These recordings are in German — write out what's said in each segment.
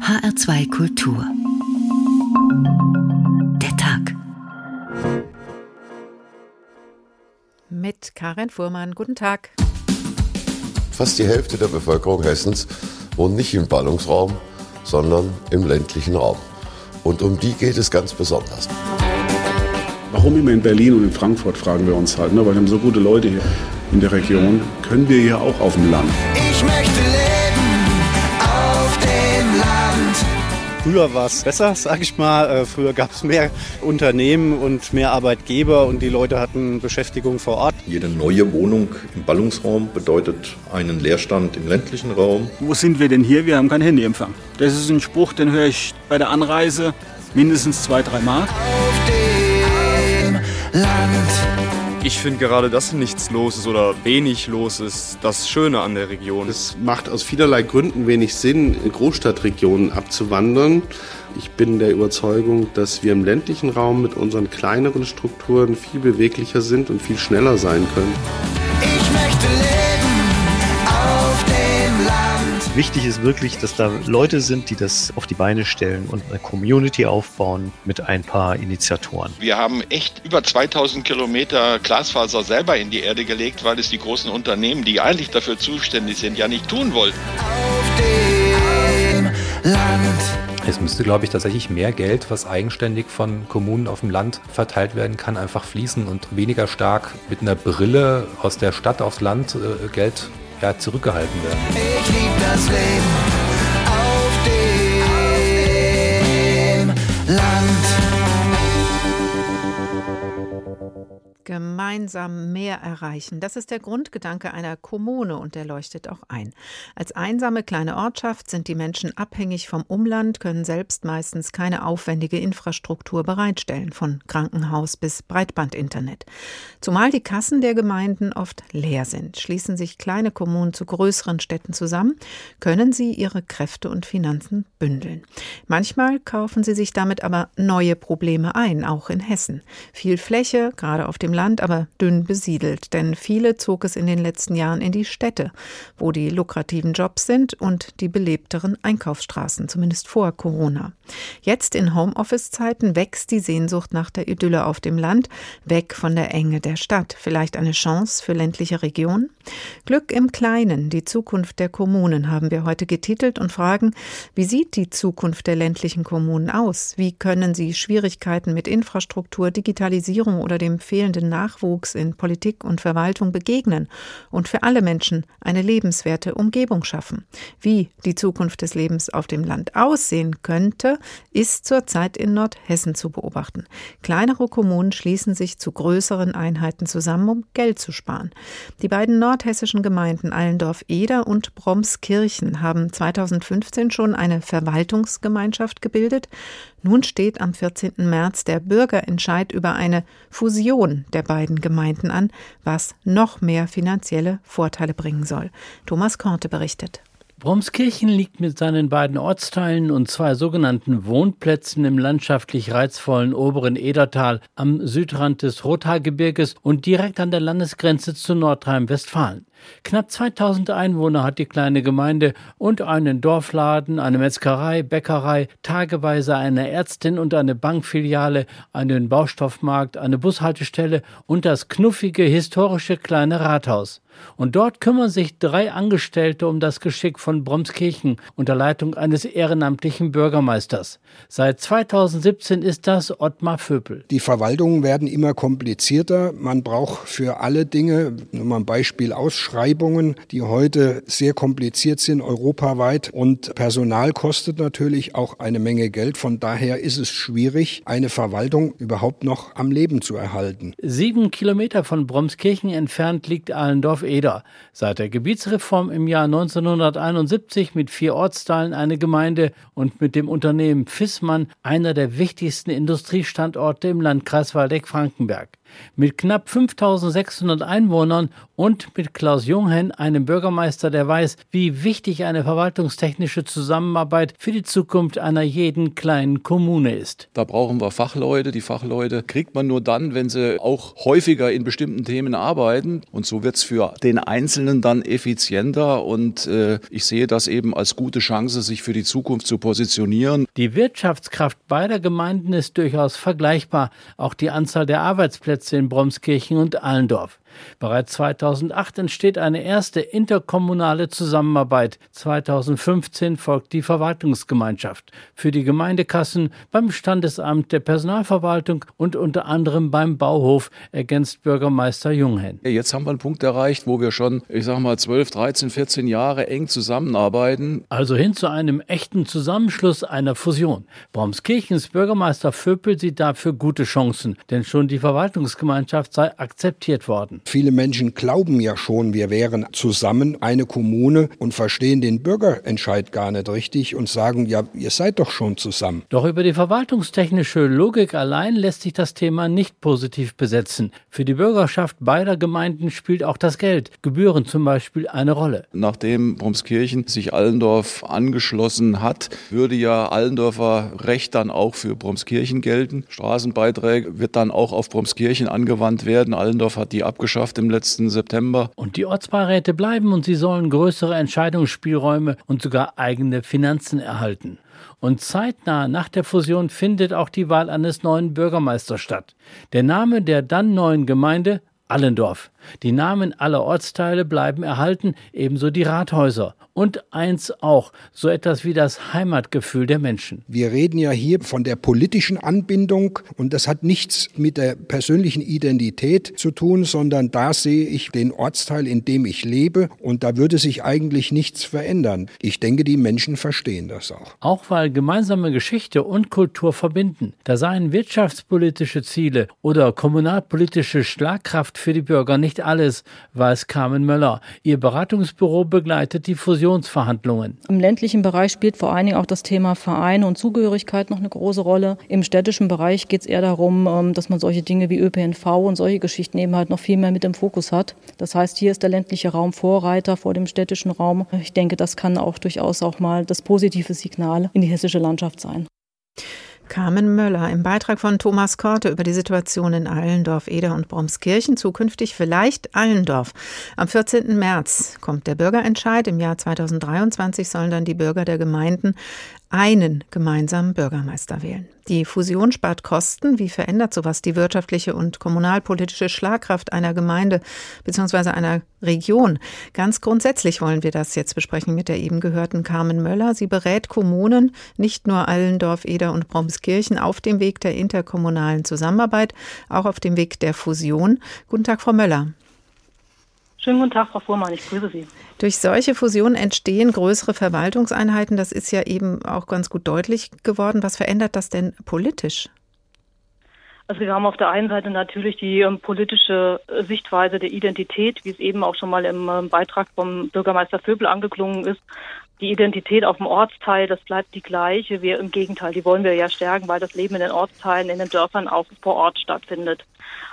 HR2 Kultur. Der Tag. Mit Karin Fuhrmann. Guten Tag. Fast die Hälfte der Bevölkerung Hessens wohnt nicht im Ballungsraum, sondern im ländlichen Raum. Und um die geht es ganz besonders. Warum immer in Berlin und in Frankfurt, fragen wir uns halt. Ne? Weil wir haben so gute Leute hier in der Region. Können wir hier auch auf dem Land? Früher war es besser, sag ich mal. Äh, früher gab es mehr Unternehmen und mehr Arbeitgeber und die Leute hatten Beschäftigung vor Ort. Jede neue Wohnung im Ballungsraum bedeutet einen Leerstand im ländlichen Raum. Wo sind wir denn hier? Wir haben kein Handyempfang. Das ist ein Spruch, den höre ich bei der Anreise mindestens zwei, drei Mal. Auf dem Land. Ich finde gerade, dass nichts los ist oder wenig los ist, das Schöne an der Region. Es macht aus vielerlei Gründen wenig Sinn, in Großstadtregionen abzuwandern. Ich bin der Überzeugung, dass wir im ländlichen Raum mit unseren kleineren Strukturen viel beweglicher sind und viel schneller sein können. Wichtig ist wirklich, dass da Leute sind, die das auf die Beine stellen und eine Community aufbauen mit ein paar Initiatoren. Wir haben echt über 2000 Kilometer Glasfaser selber in die Erde gelegt, weil es die großen Unternehmen, die eigentlich dafür zuständig sind, ja nicht tun wollten. Auf dem Land. Es müsste, glaube ich, tatsächlich mehr Geld, was eigenständig von Kommunen auf dem Land verteilt werden kann, einfach fließen und weniger stark mit einer Brille aus der Stadt aufs Land äh, Geld ja, zurückgehalten werden. Ich lieb das Leben Gemeinsam mehr erreichen. Das ist der Grundgedanke einer Kommune und der leuchtet auch ein. Als einsame kleine Ortschaft sind die Menschen abhängig vom Umland, können selbst meistens keine aufwendige Infrastruktur bereitstellen, von Krankenhaus bis Breitbandinternet. Zumal die Kassen der Gemeinden oft leer sind. Schließen sich kleine Kommunen zu größeren Städten zusammen, können sie ihre Kräfte und Finanzen bündeln. Manchmal kaufen sie sich damit aber neue Probleme ein, auch in Hessen. Viel Fläche, gerade auf dem Land, aber dünn besiedelt, denn viele zog es in den letzten Jahren in die Städte, wo die lukrativen Jobs sind und die belebteren Einkaufsstraßen, zumindest vor Corona. Jetzt in Homeoffice-Zeiten wächst die Sehnsucht nach der Idylle auf dem Land, weg von der Enge der Stadt. Vielleicht eine Chance für ländliche Regionen? Glück im Kleinen, die Zukunft der Kommunen haben wir heute getitelt und fragen, wie sieht die Zukunft der ländlichen Kommunen aus? Wie können sie Schwierigkeiten mit Infrastruktur, Digitalisierung oder dem fehlenden Nachwuchs in Politik und Verwaltung begegnen und für alle Menschen eine lebenswerte Umgebung schaffen. Wie die Zukunft des Lebens auf dem Land aussehen könnte, ist zurzeit in Nordhessen zu beobachten. Kleinere Kommunen schließen sich zu größeren Einheiten zusammen, um Geld zu sparen. Die beiden nordhessischen Gemeinden Allendorf-Eder und Bromskirchen haben 2015 schon eine Verwaltungsgemeinschaft gebildet. Nun steht am 14. März der Bürgerentscheid über eine Fusion der beiden Gemeinden an, was noch mehr finanzielle Vorteile bringen soll. Thomas Korte berichtet. Bromskirchen liegt mit seinen beiden Ortsteilen und zwei sogenannten Wohnplätzen im landschaftlich reizvollen oberen Edertal am Südrand des Rothaargebirges und direkt an der Landesgrenze zu Nordrhein-Westfalen. Knapp 2000 Einwohner hat die kleine Gemeinde und einen Dorfladen, eine Metzgerei, Bäckerei, tageweise eine Ärztin und eine Bankfiliale, einen Baustoffmarkt, eine Bushaltestelle und das knuffige historische kleine Rathaus. Und dort kümmern sich drei Angestellte um das Geschick von Bromskirchen unter Leitung eines ehrenamtlichen Bürgermeisters. Seit 2017 ist das Ottmar Vöpel. Die Verwaltungen werden immer komplizierter. Man braucht für alle Dinge, nur mal ein Beispiel Ausschreibungen, die heute sehr kompliziert sind, europaweit. Und Personal kostet natürlich auch eine Menge Geld. Von daher ist es schwierig, eine Verwaltung überhaupt noch am Leben zu erhalten. Sieben Kilometer von Bromskirchen entfernt liegt Allendorf Eder. Seit der Gebietsreform im Jahr 1971 mit vier Ortsteilen eine Gemeinde und mit dem Unternehmen Fissmann einer der wichtigsten Industriestandorte im Landkreis Waldeck-Frankenberg. Mit knapp 5600 Einwohnern und mit Klaus Junghen, einem Bürgermeister, der weiß, wie wichtig eine verwaltungstechnische Zusammenarbeit für die Zukunft einer jeden kleinen Kommune ist. Da brauchen wir Fachleute. Die Fachleute kriegt man nur dann, wenn sie auch häufiger in bestimmten Themen arbeiten. Und so wird es für den Einzelnen dann effizienter und äh, ich sehe das eben als gute Chance, sich für die Zukunft zu positionieren. Die Wirtschaftskraft beider Gemeinden ist durchaus vergleichbar, auch die Anzahl der Arbeitsplätze in Bromskirchen und Allendorf. Bereits 2008 entsteht eine erste interkommunale Zusammenarbeit. 2015 folgt die Verwaltungsgemeinschaft für die Gemeindekassen beim Standesamt der Personalverwaltung und unter anderem beim Bauhof, ergänzt Bürgermeister Junghen. Jetzt haben wir einen Punkt erreicht, wo wir schon, ich sag mal, 12, 13, 14 Jahre eng zusammenarbeiten. Also hin zu einem echten Zusammenschluss einer Fusion. Bromskirchens Bürgermeister Vöpel sieht dafür gute Chancen, denn schon die Verwaltungsgemeinschaft sei akzeptiert worden. Viele Menschen glauben ja schon, wir wären zusammen eine Kommune und verstehen den Bürgerentscheid gar nicht richtig und sagen, ja, ihr seid doch schon zusammen. Doch über die verwaltungstechnische Logik allein lässt sich das Thema nicht positiv besetzen. Für die Bürgerschaft beider Gemeinden spielt auch das Geld, Gebühren zum Beispiel, eine Rolle. Nachdem Bromskirchen sich Allendorf angeschlossen hat, würde ja Allendorfer Recht dann auch für Bromskirchen gelten. Straßenbeiträge wird dann auch auf Bromskirchen angewandt werden. Allendorf hat die abgeschlossen geschafft im letzten September. Und die Ortsbeiräte bleiben und sie sollen größere Entscheidungsspielräume und sogar eigene Finanzen erhalten. Und zeitnah nach der Fusion findet auch die Wahl eines neuen Bürgermeisters statt. Der Name der dann neuen Gemeinde Allendorf. Die Namen aller Ortsteile bleiben erhalten, ebenso die Rathäuser. Und eins auch, so etwas wie das Heimatgefühl der Menschen. Wir reden ja hier von der politischen Anbindung und das hat nichts mit der persönlichen Identität zu tun, sondern da sehe ich den Ortsteil, in dem ich lebe und da würde sich eigentlich nichts verändern. Ich denke, die Menschen verstehen das auch. Auch weil gemeinsame Geschichte und Kultur verbinden. Da seien wirtschaftspolitische Ziele oder kommunalpolitische Schlagkraft für die Bürger nicht alles, weiß Carmen Möller. Ihr Beratungsbüro begleitet die Fusion Fusionsverhandlungen. Im ländlichen Bereich spielt vor allen Dingen auch das Thema Vereine und Zugehörigkeit noch eine große Rolle. Im städtischen Bereich geht es eher darum, ähm, dass man solche Dinge wie ÖPNV und solche Geschichten eben halt noch viel mehr mit im Fokus hat. Das heißt, hier ist der ländliche Raum Vorreiter vor dem städtischen Raum. Ich denke, das kann auch durchaus auch mal das positive Signal in die hessische Landschaft sein. Carmen Möller im Beitrag von Thomas Korte über die Situation in Allendorf, Eder und Bromskirchen, zukünftig vielleicht Allendorf. Am 14. März kommt der Bürgerentscheid. Im Jahr 2023 sollen dann die Bürger der Gemeinden einen gemeinsamen Bürgermeister wählen. Die Fusion spart Kosten. Wie verändert sowas die wirtschaftliche und kommunalpolitische Schlagkraft einer Gemeinde bzw. einer Region? Ganz grundsätzlich wollen wir das jetzt besprechen mit der eben gehörten Carmen Möller. Sie berät Kommunen, nicht nur Allendorf, Eder und Bromskirchen, auf dem Weg der interkommunalen Zusammenarbeit, auch auf dem Weg der Fusion. Guten Tag, Frau Möller. Schönen guten Tag, Frau Fuhrmann, ich grüße Sie. Durch solche Fusionen entstehen größere Verwaltungseinheiten. Das ist ja eben auch ganz gut deutlich geworden. Was verändert das denn politisch? Also wir haben auf der einen Seite natürlich die ähm, politische Sichtweise der Identität, wie es eben auch schon mal im ähm, Beitrag vom Bürgermeister Vöbel angeklungen ist, die Identität auf dem Ortsteil, das bleibt die gleiche. Wir im Gegenteil, die wollen wir ja stärken, weil das Leben in den Ortsteilen, in den Dörfern auch vor Ort stattfindet.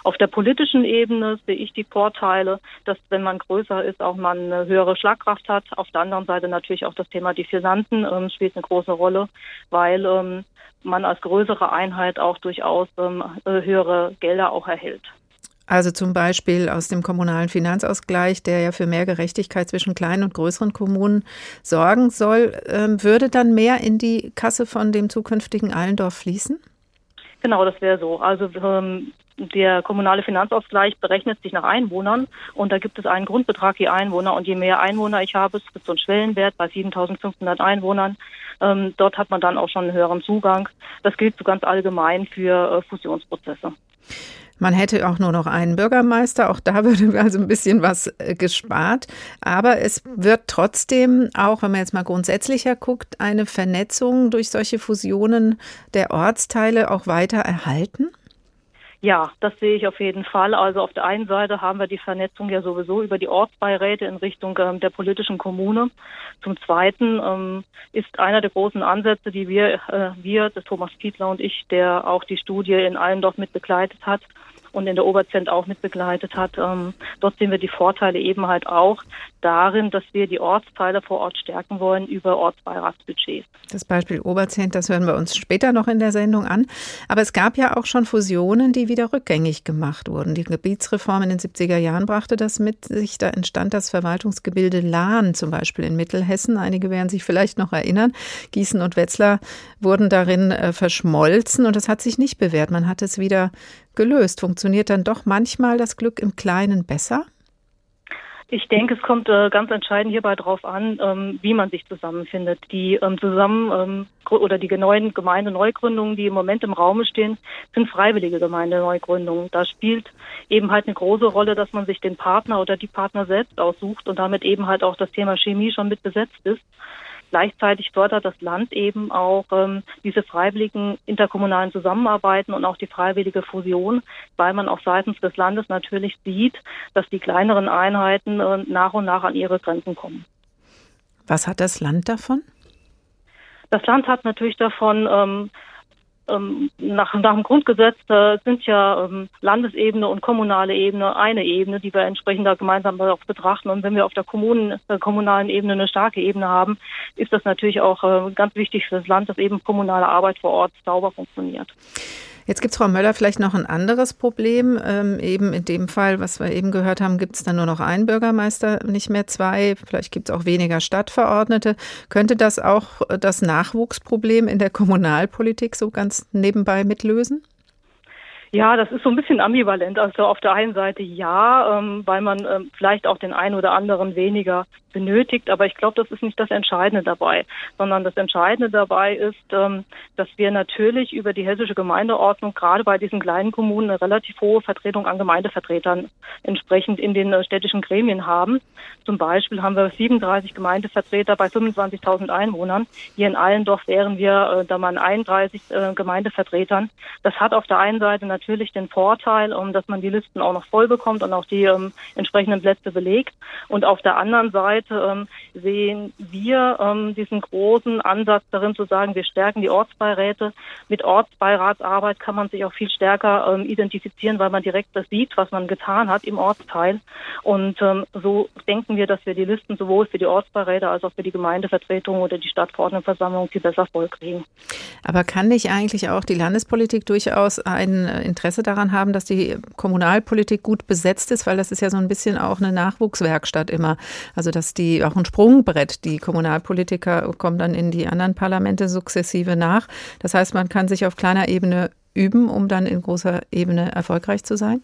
Auf der politischen Ebene sehe ich die Vorteile, dass wenn man größer ist, auch man eine höhere Schlagkraft hat. Auf der anderen Seite natürlich auch das Thema die Finanzen ähm, spielt eine große Rolle, weil ähm, man als größere Einheit auch durchaus ähm, höhere Gelder auch erhält. Also zum Beispiel aus dem kommunalen Finanzausgleich, der ja für mehr Gerechtigkeit zwischen kleinen und größeren Kommunen sorgen soll, ähm, würde dann mehr in die Kasse von dem zukünftigen Allendorf fließen? Genau, das wäre so. Also ähm, der kommunale Finanzausgleich berechnet sich nach Einwohnern und da gibt es einen Grundbetrag je Einwohner und je mehr Einwohner ich habe, es gibt so einen Schwellenwert bei 7.500 Einwohnern. Ähm, dort hat man dann auch schon einen höheren Zugang. Das gilt so ganz allgemein für äh, Fusionsprozesse. Man hätte auch nur noch einen Bürgermeister. Auch da würde also ein bisschen was äh, gespart. Aber es wird trotzdem auch, wenn man jetzt mal grundsätzlicher guckt, eine Vernetzung durch solche Fusionen der Ortsteile auch weiter erhalten? Ja, das sehe ich auf jeden Fall. Also auf der einen Seite haben wir die Vernetzung ja sowieso über die Ortsbeiräte in Richtung ähm, der politischen Kommune. Zum Zweiten ähm, ist einer der großen Ansätze, die wir, äh, wir, das Thomas Kietler und ich, der auch die Studie in Allendorf mit begleitet hat, und in der Oberzent auch mit begleitet hat. Ähm, dort sehen wir die Vorteile eben halt auch darin, dass wir die Ortsteile vor Ort stärken wollen über Ortsbeiratsbudgets. Das Beispiel Oberzent, das hören wir uns später noch in der Sendung an. Aber es gab ja auch schon Fusionen, die wieder rückgängig gemacht wurden. Die Gebietsreform in den 70er Jahren brachte das mit sich. Da entstand das Verwaltungsgebilde Lahn zum Beispiel in Mittelhessen. Einige werden sich vielleicht noch erinnern. Gießen und Wetzlar wurden darin äh, verschmolzen und das hat sich nicht bewährt. Man hat es wieder gelöst. Funktioniert dann doch manchmal das Glück im Kleinen besser? Ich denke, es kommt äh, ganz entscheidend hierbei darauf an, ähm, wie man sich zusammenfindet. Die ähm, zusammen ähm, oder die neuen Gemeindeneugründungen, die im Moment im Raume stehen, sind freiwillige Gemeindeneugründungen. Da spielt eben halt eine große Rolle, dass man sich den Partner oder die Partner selbst aussucht und damit eben halt auch das Thema Chemie schon mit besetzt ist. Gleichzeitig fördert das Land eben auch ähm, diese freiwilligen interkommunalen Zusammenarbeiten und auch die freiwillige Fusion, weil man auch seitens des Landes natürlich sieht, dass die kleineren Einheiten äh, nach und nach an ihre Grenzen kommen. Was hat das Land davon? Das Land hat natürlich davon, ähm, ähm, nach, nach dem Grundgesetz äh, sind ja ähm, Landesebene und kommunale Ebene eine Ebene, die wir entsprechend da gemeinsam auch betrachten. Und wenn wir auf der Kommunen, äh, kommunalen Ebene eine starke Ebene haben, ist das natürlich auch äh, ganz wichtig für das Land, dass eben kommunale Arbeit vor Ort sauber funktioniert. Jetzt gibt es, Frau Möller, vielleicht noch ein anderes Problem. Ähm, eben in dem Fall, was wir eben gehört haben, gibt es dann nur noch einen Bürgermeister, nicht mehr zwei. Vielleicht gibt es auch weniger Stadtverordnete. Könnte das auch das Nachwuchsproblem in der Kommunalpolitik so ganz nebenbei mitlösen? Ja, das ist so ein bisschen ambivalent. Also auf der einen Seite ja, ähm, weil man ähm, vielleicht auch den einen oder anderen weniger benötigt, aber ich glaube, das ist nicht das Entscheidende dabei, sondern das Entscheidende dabei ist, ähm, dass wir natürlich über die hessische Gemeindeordnung gerade bei diesen kleinen Kommunen eine relativ hohe Vertretung an Gemeindevertretern entsprechend in den äh, städtischen Gremien haben. Zum Beispiel haben wir 37 Gemeindevertreter bei 25.000 Einwohnern. Hier in Allendorf wären wir äh, da mal 31 äh, Gemeindevertretern. Das hat auf der einen Seite natürlich den Vorteil, um, dass man die Listen auch noch voll bekommt und auch die ähm, entsprechenden Plätze belegt. Und auf der anderen Seite ähm, sehen wir ähm, diesen großen Ansatz darin zu sagen, wir stärken die Ortsbeiräte. Mit Ortsbeiratsarbeit kann man sich auch viel stärker ähm, identifizieren, weil man direkt das sieht, was man getan hat im Ortsteil. Und ähm, so denken wir, dass wir die Listen sowohl für die Ortsbeiräte als auch für die Gemeindevertretung oder die Stadtverordnetenversammlung viel besser vollkriegen. Aber kann nicht eigentlich auch die Landespolitik durchaus ein Interesse daran haben, dass die Kommunalpolitik gut besetzt ist, weil das ist ja so ein bisschen auch eine Nachwuchswerkstatt immer. Also dass die auch ein Sprungbrett, die Kommunalpolitiker kommen dann in die anderen Parlamente sukzessive nach. Das heißt, man kann sich auf kleiner Ebene üben, um dann in großer Ebene erfolgreich zu sein?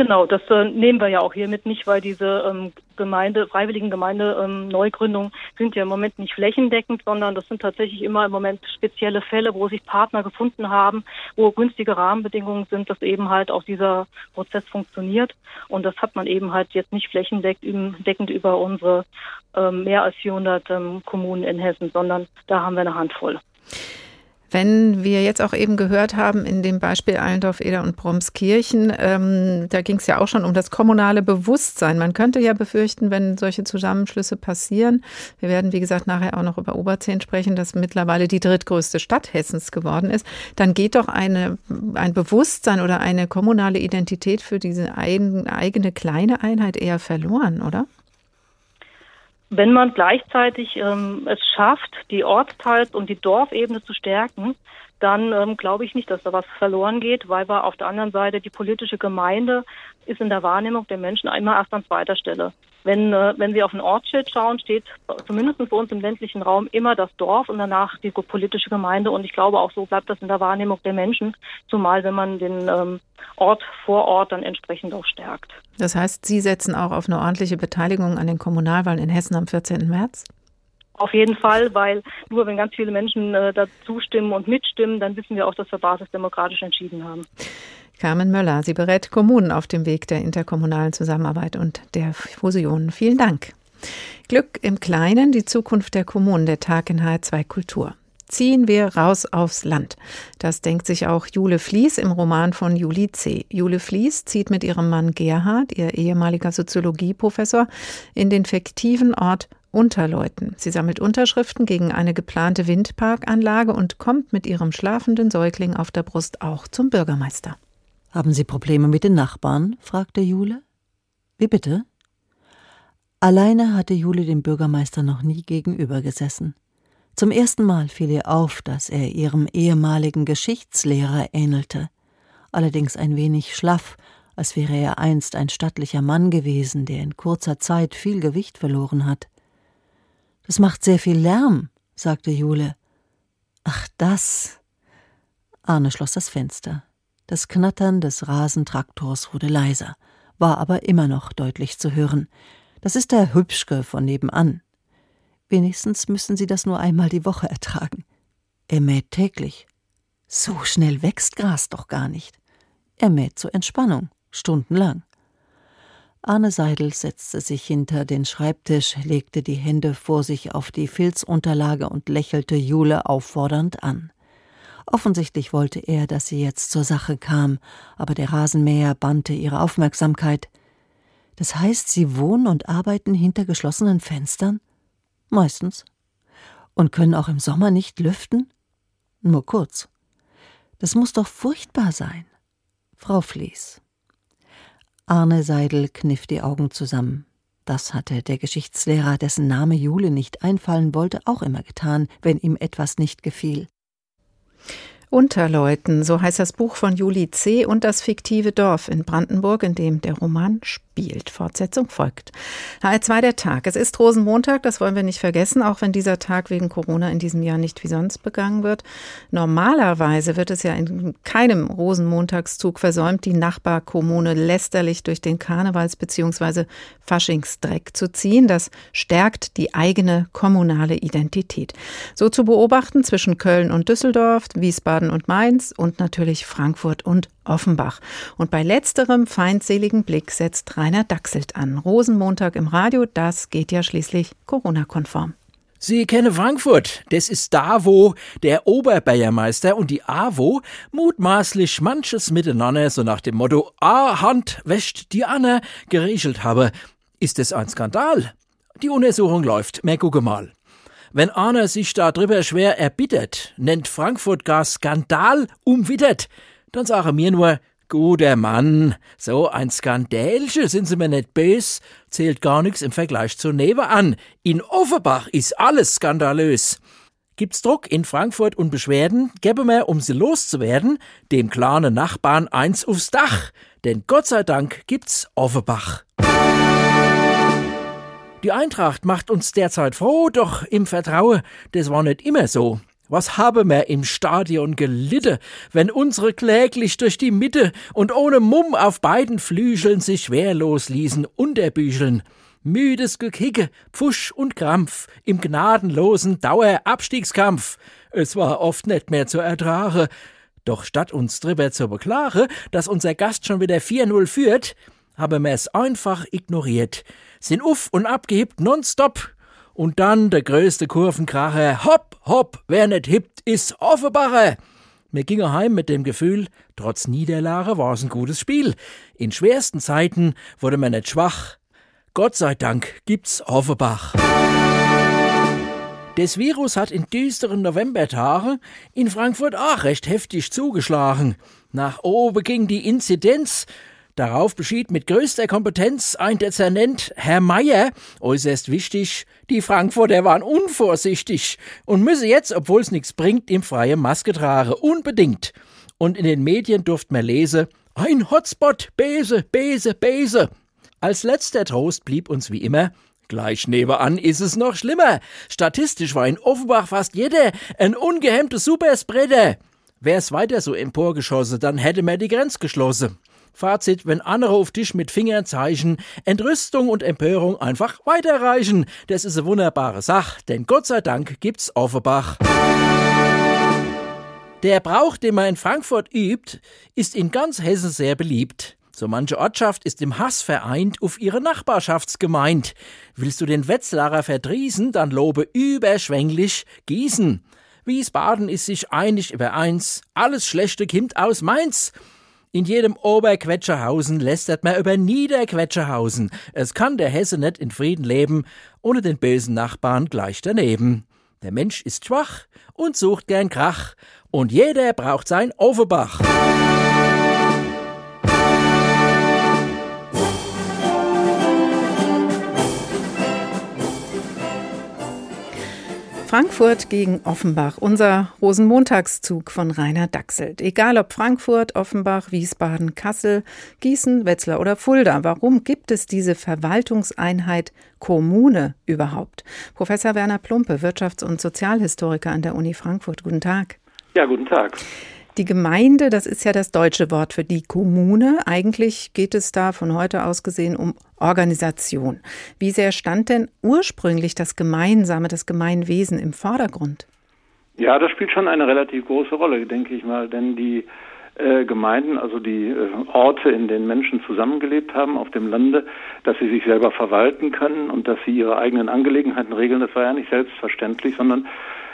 Genau, das äh, nehmen wir ja auch hiermit nicht, weil diese ähm, Gemeinde, freiwilligen Gemeindeneugründungen ähm, sind ja im Moment nicht flächendeckend, sondern das sind tatsächlich immer im Moment spezielle Fälle, wo sich Partner gefunden haben, wo günstige Rahmenbedingungen sind, dass eben halt auch dieser Prozess funktioniert. Und das hat man eben halt jetzt nicht flächendeckend über unsere ähm, mehr als 400 ähm, Kommunen in Hessen, sondern da haben wir eine Handvoll. Wenn wir jetzt auch eben gehört haben in dem Beispiel Allendorf, Eder und Bromskirchen, ähm, da ging es ja auch schon um das kommunale Bewusstsein. Man könnte ja befürchten, wenn solche Zusammenschlüsse passieren, wir werden, wie gesagt, nachher auch noch über Oberzehn sprechen, dass mittlerweile die drittgrößte Stadt Hessens geworden ist, dann geht doch eine, ein Bewusstsein oder eine kommunale Identität für diese ein, eigene kleine Einheit eher verloren, oder? Wenn man gleichzeitig ähm, es schafft, die Ortsteils- und die Dorfebene zu stärken, dann ähm, glaube ich nicht, dass da was verloren geht, weil wir auf der anderen Seite die politische Gemeinde ist in der Wahrnehmung der Menschen immer erst an zweiter Stelle. Wenn, äh, wenn Sie auf ein Ortsschild schauen, steht zumindest für uns im ländlichen Raum immer das Dorf und danach die politische Gemeinde. Und ich glaube, auch so bleibt das in der Wahrnehmung der Menschen, zumal wenn man den ähm, Ort vor Ort dann entsprechend auch stärkt. Das heißt, Sie setzen auch auf eine ordentliche Beteiligung an den Kommunalwahlen in Hessen am 14. März? Auf jeden Fall, weil nur wenn ganz viele Menschen äh, dazu stimmen und mitstimmen, dann wissen wir auch, dass wir basisdemokratisch entschieden haben. Carmen Möller, sie berät Kommunen auf dem Weg der interkommunalen Zusammenarbeit und der Fusion. Vielen Dank. Glück im Kleinen, die Zukunft der Kommunen, der Tag in H2 Kultur. Ziehen wir raus aufs Land. Das denkt sich auch Jule Fließ im Roman von Juli C. Jule Fließ zieht mit ihrem Mann Gerhard, ihr ehemaliger Soziologieprofessor, in den fiktiven Ort Unterleuten. Sie sammelt Unterschriften gegen eine geplante Windparkanlage und kommt mit ihrem schlafenden Säugling auf der Brust auch zum Bürgermeister. Haben Sie Probleme mit den Nachbarn? fragte Jule. Wie bitte? Alleine hatte Jule dem Bürgermeister noch nie gegenüber gesessen. Zum ersten Mal fiel ihr auf, dass er ihrem ehemaligen Geschichtslehrer ähnelte, allerdings ein wenig schlaff, als wäre er einst ein stattlicher Mann gewesen, der in kurzer Zeit viel Gewicht verloren hat. Das macht sehr viel Lärm, sagte Jule. Ach, das. Arne schloss das Fenster. Das Knattern des Rasentraktors wurde leiser, war aber immer noch deutlich zu hören. Das ist der Hübschke von nebenan. Wenigstens müssen Sie das nur einmal die Woche ertragen. Er mäht täglich. So schnell wächst Gras doch gar nicht. Er mäht zur Entspannung, stundenlang. Arne Seidel setzte sich hinter den Schreibtisch, legte die Hände vor sich auf die Filzunterlage und lächelte Jule auffordernd an. Offensichtlich wollte er, dass sie jetzt zur Sache kam, aber der Rasenmäher bannte ihre Aufmerksamkeit. Das heißt, Sie wohnen und arbeiten hinter geschlossenen Fenstern? Meistens. Und können auch im Sommer nicht lüften? Nur kurz. Das muss doch furchtbar sein. Frau Fließ. Arne Seidel kniff die Augen zusammen. Das hatte der Geschichtslehrer, dessen Name Jule nicht einfallen wollte, auch immer getan, wenn ihm etwas nicht gefiel. Unterleuten, so heißt das Buch von Juli C. und das fiktive Dorf in Brandenburg, in dem der Roman spielt. Fortsetzung folgt. HR2 der Tag. Es ist Rosenmontag, das wollen wir nicht vergessen, auch wenn dieser Tag wegen Corona in diesem Jahr nicht wie sonst begangen wird. Normalerweise wird es ja in keinem Rosenmontagszug versäumt, die Nachbarkommune lästerlich durch den Karnevals- bzw. Faschingsdreck zu ziehen. Das stärkt die eigene kommunale Identität. So zu beobachten zwischen Köln und Düsseldorf, Wiesbaden und Mainz und natürlich Frankfurt und Offenbach. Und bei letzterem feindseligen Blick setzt Rainer Dachselt an. Rosenmontag im Radio, das geht ja schließlich Corona-konform. Sie kennen Frankfurt. Das ist da, wo der Oberbayermeister und die AWO mutmaßlich manches miteinander so nach dem Motto A Hand wäscht die Anne geregelt habe. Ist es ein Skandal? Die Untersuchung läuft. Mehr gucke mal. Wenn einer sich da drüber schwer erbittert, nennt Frankfurt gar Skandal umwittert, dann sage mir nur, guter Mann, so ein Skandälchen, sind Sie mir nicht bös, zählt gar nichts im Vergleich zu nebenan. In Offenbach ist alles skandalös. Gibt's Druck in Frankfurt und Beschwerden, gäbe mir, um sie loszuwerden, dem kleinen Nachbarn eins aufs Dach, denn Gott sei Dank gibt's Offenbach. Die Eintracht macht uns derzeit froh, doch im Vertrauen, das war nicht immer so. Was haben wir im Stadion gelitten, wenn unsere kläglich durch die Mitte und ohne Mumm auf beiden Flügeln sich schwerlos ließen unterbücheln. Müdes Gekicke, Pfusch und Krampf im gnadenlosen Dauerabstiegskampf. Es war oft nicht mehr zu ertragen. Doch statt uns drüber zu beklagen, dass unser Gast schon wieder 4-0 führt, haben wir es einfach ignoriert sind uff und abgehebt nonstop. Und dann der größte Kurvenkracher. Hopp, hopp, wer nicht hippt, ist Offenbacher. Mir ging heim mit dem Gefühl, trotz Niederlage war's ein gutes Spiel. In schwersten Zeiten wurde man nicht schwach. Gott sei Dank gibt's Offenbach. Das Virus hat in düsteren Novembertagen in Frankfurt auch recht heftig zugeschlagen. Nach oben ging die Inzidenz Darauf beschied mit größter Kompetenz ein Dezernent, Herr Meier, äußerst wichtig, die Frankfurter waren unvorsichtig und müsse jetzt, obwohl es nichts bringt, im freien Maske tragen, unbedingt. Und in den Medien durft man lesen, ein Hotspot, Bese, Bese, Bese. Als letzter Trost blieb uns wie immer, Gleich nebenan ist es noch schlimmer. Statistisch war in Offenbach fast jeder ein ungehemmter Superspreader. Wär's weiter so emporgeschossen, dann hätte man die Grenze geschlossen. Fazit, wenn andere auf dich mit Fingern zeichen, Entrüstung und Empörung einfach weiterreichen. Das ist eine wunderbare Sache, denn Gott sei Dank gibt's Offenbach. Der Brauch, den man in Frankfurt übt, ist in ganz Hessen sehr beliebt. So manche Ortschaft ist im Hass vereint auf ihre Nachbarschaftsgemeint. Willst du den Wetzlarer verdriesen, dann lobe überschwänglich Gießen. Wiesbaden ist sich einig über eins, alles Schlechte kimmt aus Mainz. In jedem Oberquetscherhausen lästert man über Niederquetscherhausen. Es kann der Hesse nicht in Frieden leben, ohne den bösen Nachbarn gleich daneben. Der Mensch ist schwach und sucht gern Krach, und jeder braucht sein Offenbach. Frankfurt gegen Offenbach, unser Rosenmontagszug von Rainer Dachselt. Egal ob Frankfurt, Offenbach, Wiesbaden, Kassel, Gießen, Wetzlar oder Fulda, warum gibt es diese Verwaltungseinheit Kommune überhaupt? Professor Werner Plumpe, Wirtschafts- und Sozialhistoriker an der Uni Frankfurt. Guten Tag. Ja, guten Tag. Die Gemeinde, das ist ja das deutsche Wort für die Kommune. Eigentlich geht es da von heute aus gesehen um Organisation. Wie sehr stand denn ursprünglich das Gemeinsame, das Gemeinwesen im Vordergrund? Ja, das spielt schon eine relativ große Rolle, denke ich mal, denn die äh, Gemeinden, also die äh, Orte, in denen Menschen zusammengelebt haben auf dem Lande, dass sie sich selber verwalten können und dass sie ihre eigenen Angelegenheiten regeln, das war ja nicht selbstverständlich, sondern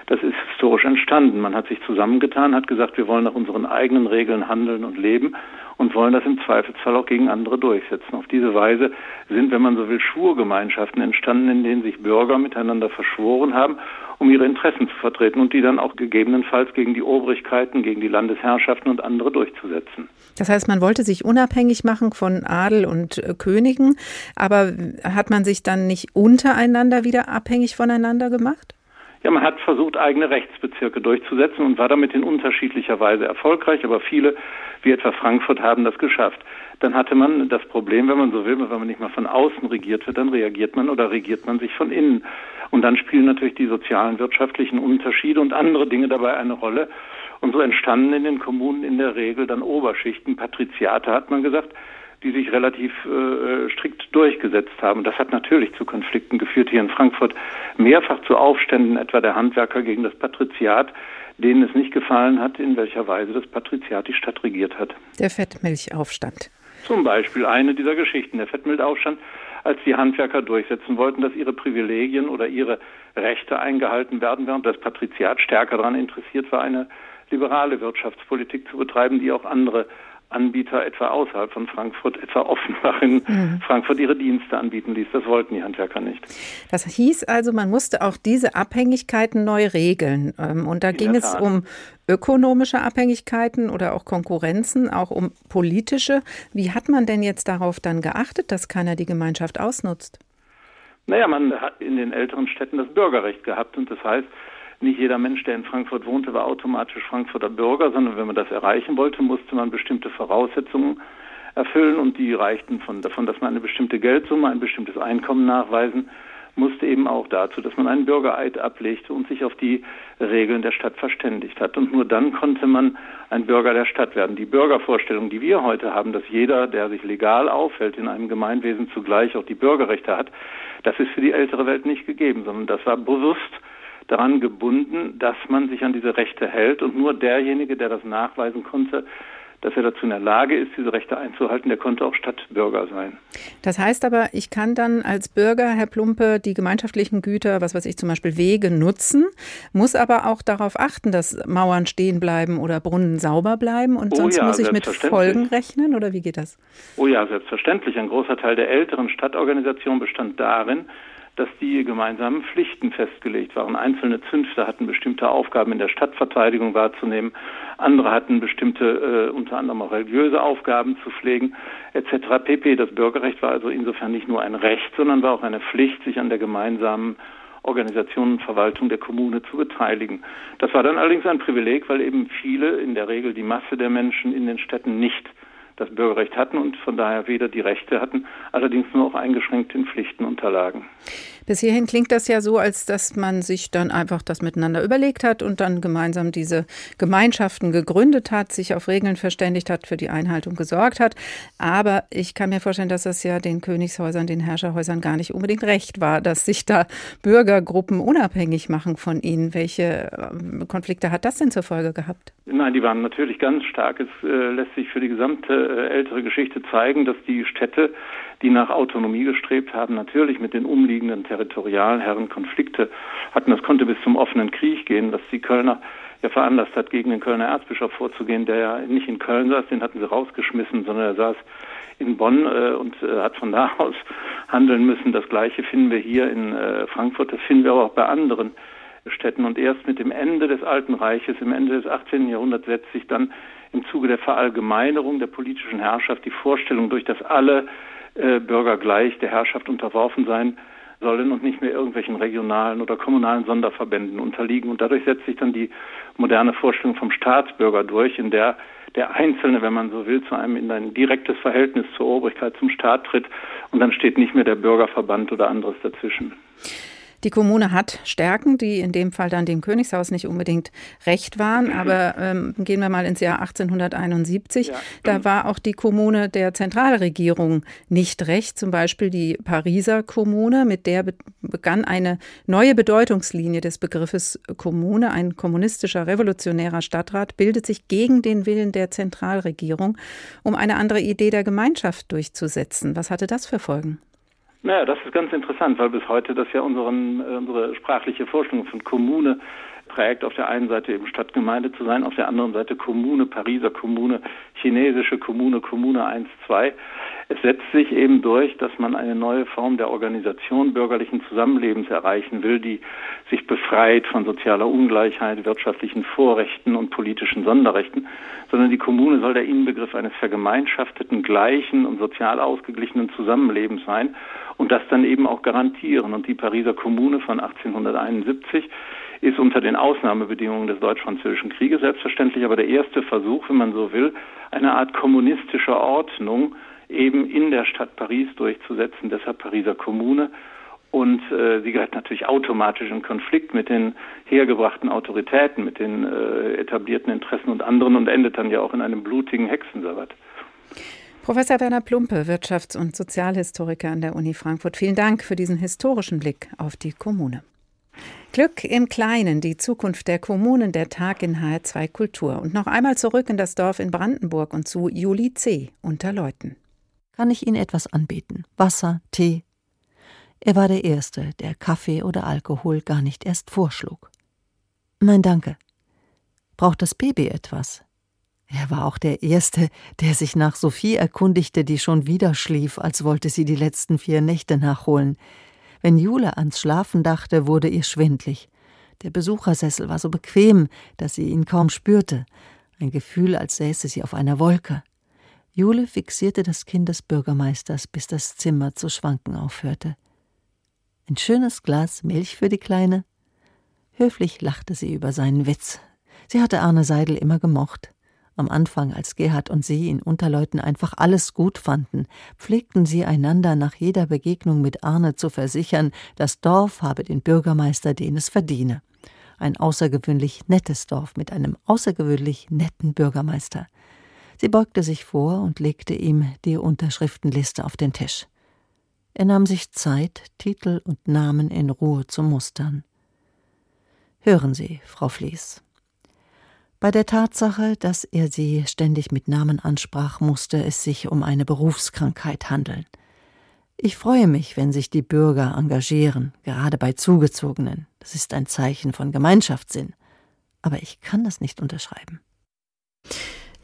das ist historisch entstanden. Man hat sich zusammengetan, hat gesagt, wir wollen nach unseren eigenen Regeln handeln und leben und wollen das im Zweifelsfall auch gegen andere durchsetzen. Auf diese Weise sind, wenn man so will, Schwurgemeinschaften entstanden, in denen sich Bürger miteinander verschworen haben, um ihre Interessen zu vertreten und die dann auch gegebenenfalls gegen die Obrigkeiten, gegen die Landesherrschaften und andere durchzusetzen. Das heißt, man wollte sich unabhängig machen von Adel und äh, Königen, aber hat man sich dann nicht untereinander wieder abhängig voneinander gemacht? Ja, man hat versucht, eigene Rechtsbezirke durchzusetzen und war damit in unterschiedlicher Weise erfolgreich, aber viele, wie etwa Frankfurt, haben das geschafft. Dann hatte man das Problem, wenn man so will, wenn man nicht mal von außen regiert wird, dann reagiert man oder regiert man sich von innen. Und dann spielen natürlich die sozialen, wirtschaftlichen Unterschiede und andere Dinge dabei eine Rolle. Und so entstanden in den Kommunen in der Regel dann Oberschichten, Patriziate hat man gesagt, die sich relativ äh, strikt durchgesetzt haben. Das hat natürlich zu Konflikten geführt hier in Frankfurt, mehrfach zu Aufständen etwa der Handwerker gegen das Patriziat, denen es nicht gefallen hat, in welcher Weise das Patriziat die Stadt regiert hat. Der Fettmilchaufstand. Zum Beispiel eine dieser Geschichten, der Fettmilchaufstand, als die Handwerker durchsetzen wollten, dass ihre Privilegien oder ihre Rechte eingehalten werden, während das Patriziat stärker daran interessiert war, eine liberale Wirtschaftspolitik zu betreiben, die auch andere Anbieter etwa außerhalb von Frankfurt, etwa Offenbach in mhm. Frankfurt ihre Dienste anbieten ließ. Das wollten die Handwerker nicht. Das hieß also, man musste auch diese Abhängigkeiten neu regeln. Ähm, und da in ging es um ökonomische Abhängigkeiten oder auch Konkurrenzen, auch um politische. Wie hat man denn jetzt darauf dann geachtet, dass keiner die Gemeinschaft ausnutzt? Naja, man hat in den älteren Städten das Bürgerrecht gehabt und das heißt, nicht jeder Mensch, der in Frankfurt wohnte, war automatisch Frankfurter Bürger, sondern wenn man das erreichen wollte, musste man bestimmte Voraussetzungen erfüllen und die reichten von davon, dass man eine bestimmte Geldsumme, ein bestimmtes Einkommen nachweisen musste eben auch dazu, dass man einen Bürgereid ablegte und sich auf die Regeln der Stadt verständigt hat. Und nur dann konnte man ein Bürger der Stadt werden. Die Bürgervorstellung, die wir heute haben, dass jeder, der sich legal aufhält in einem Gemeinwesen, zugleich auch die Bürgerrechte hat, das ist für die ältere Welt nicht gegeben, sondern das war bewusst daran gebunden, dass man sich an diese Rechte hält und nur derjenige, der das nachweisen konnte, dass er dazu in der Lage ist, diese Rechte einzuhalten, der konnte auch Stadtbürger sein. Das heißt aber, ich kann dann als Bürger, Herr Plumpe, die gemeinschaftlichen Güter, was weiß ich, zum Beispiel Wege nutzen, muss aber auch darauf achten, dass Mauern stehen bleiben oder Brunnen sauber bleiben und oh sonst ja, muss ich mit Folgen rechnen oder wie geht das? Oh ja, selbstverständlich. Ein großer Teil der älteren Stadtorganisation bestand darin, dass die gemeinsamen Pflichten festgelegt waren. Einzelne Zünfte hatten bestimmte Aufgaben in der Stadtverteidigung wahrzunehmen, andere hatten bestimmte, äh, unter anderem auch religiöse Aufgaben zu pflegen, etc. pp. Das Bürgerrecht war also insofern nicht nur ein Recht, sondern war auch eine Pflicht, sich an der gemeinsamen Organisation und Verwaltung der Kommune zu beteiligen. Das war dann allerdings ein Privileg, weil eben viele, in der Regel die Masse der Menschen in den Städten nicht das Bürgerrecht hatten und von daher weder die Rechte hatten, allerdings nur auch eingeschränkt den Pflichten unterlagen. Bis hierhin klingt das ja so, als dass man sich dann einfach das miteinander überlegt hat und dann gemeinsam diese Gemeinschaften gegründet hat, sich auf Regeln verständigt hat, für die Einhaltung gesorgt hat. Aber ich kann mir vorstellen, dass das ja den Königshäusern, den Herrscherhäusern gar nicht unbedingt recht war, dass sich da Bürgergruppen unabhängig machen von ihnen. Welche ähm, Konflikte hat das denn zur Folge gehabt? Nein, die waren natürlich ganz stark. Es äh, lässt sich für die gesamte äh, ältere Geschichte zeigen, dass die Städte die nach Autonomie gestrebt haben, natürlich mit den umliegenden Territorialherren Konflikte hatten. Das konnte bis zum offenen Krieg gehen, dass die Kölner ja veranlasst hat, gegen den Kölner Erzbischof vorzugehen, der ja nicht in Köln saß, den hatten sie rausgeschmissen, sondern er saß in Bonn äh, und äh, hat von da aus handeln müssen. Das Gleiche finden wir hier in äh, Frankfurt, das finden wir aber auch bei anderen Städten. Und erst mit dem Ende des Alten Reiches, im Ende des 18. Jahrhunderts, setzt sich dann im Zuge der Verallgemeinerung der politischen Herrschaft die Vorstellung durch, dass alle äh, Bürger gleich der Herrschaft unterworfen sein sollen und nicht mehr irgendwelchen regionalen oder kommunalen Sonderverbänden unterliegen. Und dadurch setzt sich dann die moderne Vorstellung vom Staatsbürger durch, in der der Einzelne, wenn man so will, zu einem in ein direktes Verhältnis zur Obrigkeit, zum Staat tritt und dann steht nicht mehr der Bürgerverband oder anderes dazwischen. Die Kommune hat Stärken, die in dem Fall dann dem Königshaus nicht unbedingt recht waren. Aber ähm, gehen wir mal ins Jahr 1871. Ja. Da war auch die Kommune der Zentralregierung nicht recht. Zum Beispiel die Pariser Kommune, mit der begann eine neue Bedeutungslinie des Begriffes Kommune. Ein kommunistischer, revolutionärer Stadtrat bildet sich gegen den Willen der Zentralregierung, um eine andere Idee der Gemeinschaft durchzusetzen. Was hatte das für Folgen? Naja, das ist ganz interessant, weil bis heute das ja unseren, äh, unsere sprachliche Vorstellung von Kommune prägt. Auf der einen Seite eben Stadtgemeinde zu sein, auf der anderen Seite Kommune, Pariser Kommune, chinesische Kommune, Kommune 1, 2. Es setzt sich eben durch, dass man eine neue Form der Organisation bürgerlichen Zusammenlebens erreichen will, die sich befreit von sozialer Ungleichheit, wirtschaftlichen Vorrechten und politischen Sonderrechten, sondern die Kommune soll der Inbegriff eines vergemeinschafteten, gleichen und sozial ausgeglichenen Zusammenlebens sein und das dann eben auch garantieren. Und die Pariser Kommune von 1871 ist unter den Ausnahmebedingungen des Deutsch-Französischen Krieges selbstverständlich aber der erste Versuch, wenn man so will, eine Art kommunistischer Ordnung eben in der Stadt Paris durchzusetzen, deshalb Pariser Kommune. Und äh, sie gerät natürlich automatisch in Konflikt mit den hergebrachten Autoritäten, mit den äh, etablierten Interessen und anderen und endet dann ja auch in einem blutigen Hexensabbat. Professor Werner Plumpe, Wirtschafts- und Sozialhistoriker an der Uni Frankfurt, vielen Dank für diesen historischen Blick auf die Kommune. Glück im Kleinen, die Zukunft der Kommunen, der Tag in HR2 Kultur. Und noch einmal zurück in das Dorf in Brandenburg und zu Juli C. unter Leuten. Kann ich Ihnen etwas anbieten? Wasser, Tee? Er war der Erste, der Kaffee oder Alkohol gar nicht erst vorschlug. Nein, danke. Braucht das Baby etwas? Er war auch der Erste, der sich nach Sophie erkundigte, die schon wieder schlief, als wollte sie die letzten vier Nächte nachholen. Wenn Jule ans Schlafen dachte, wurde ihr schwindlig. Der Besuchersessel war so bequem, dass sie ihn kaum spürte. Ein Gefühl, als säße sie auf einer Wolke. Jule fixierte das Kind des Bürgermeisters, bis das Zimmer zu schwanken aufhörte. Ein schönes Glas Milch für die Kleine? Höflich lachte sie über seinen Witz. Sie hatte Arne Seidel immer gemocht. Am Anfang, als Gerhard und sie in Unterleuten einfach alles gut fanden, pflegten sie einander nach jeder Begegnung mit Arne zu versichern, das Dorf habe den Bürgermeister, den es verdiene. Ein außergewöhnlich nettes Dorf mit einem außergewöhnlich netten Bürgermeister. Sie beugte sich vor und legte ihm die Unterschriftenliste auf den Tisch. Er nahm sich Zeit, Titel und Namen in Ruhe zu mustern. Hören Sie, Frau Fließ, bei der Tatsache, dass er sie ständig mit Namen ansprach, musste es sich um eine Berufskrankheit handeln. Ich freue mich, wenn sich die Bürger engagieren, gerade bei Zugezogenen. Das ist ein Zeichen von Gemeinschaftssinn. Aber ich kann das nicht unterschreiben.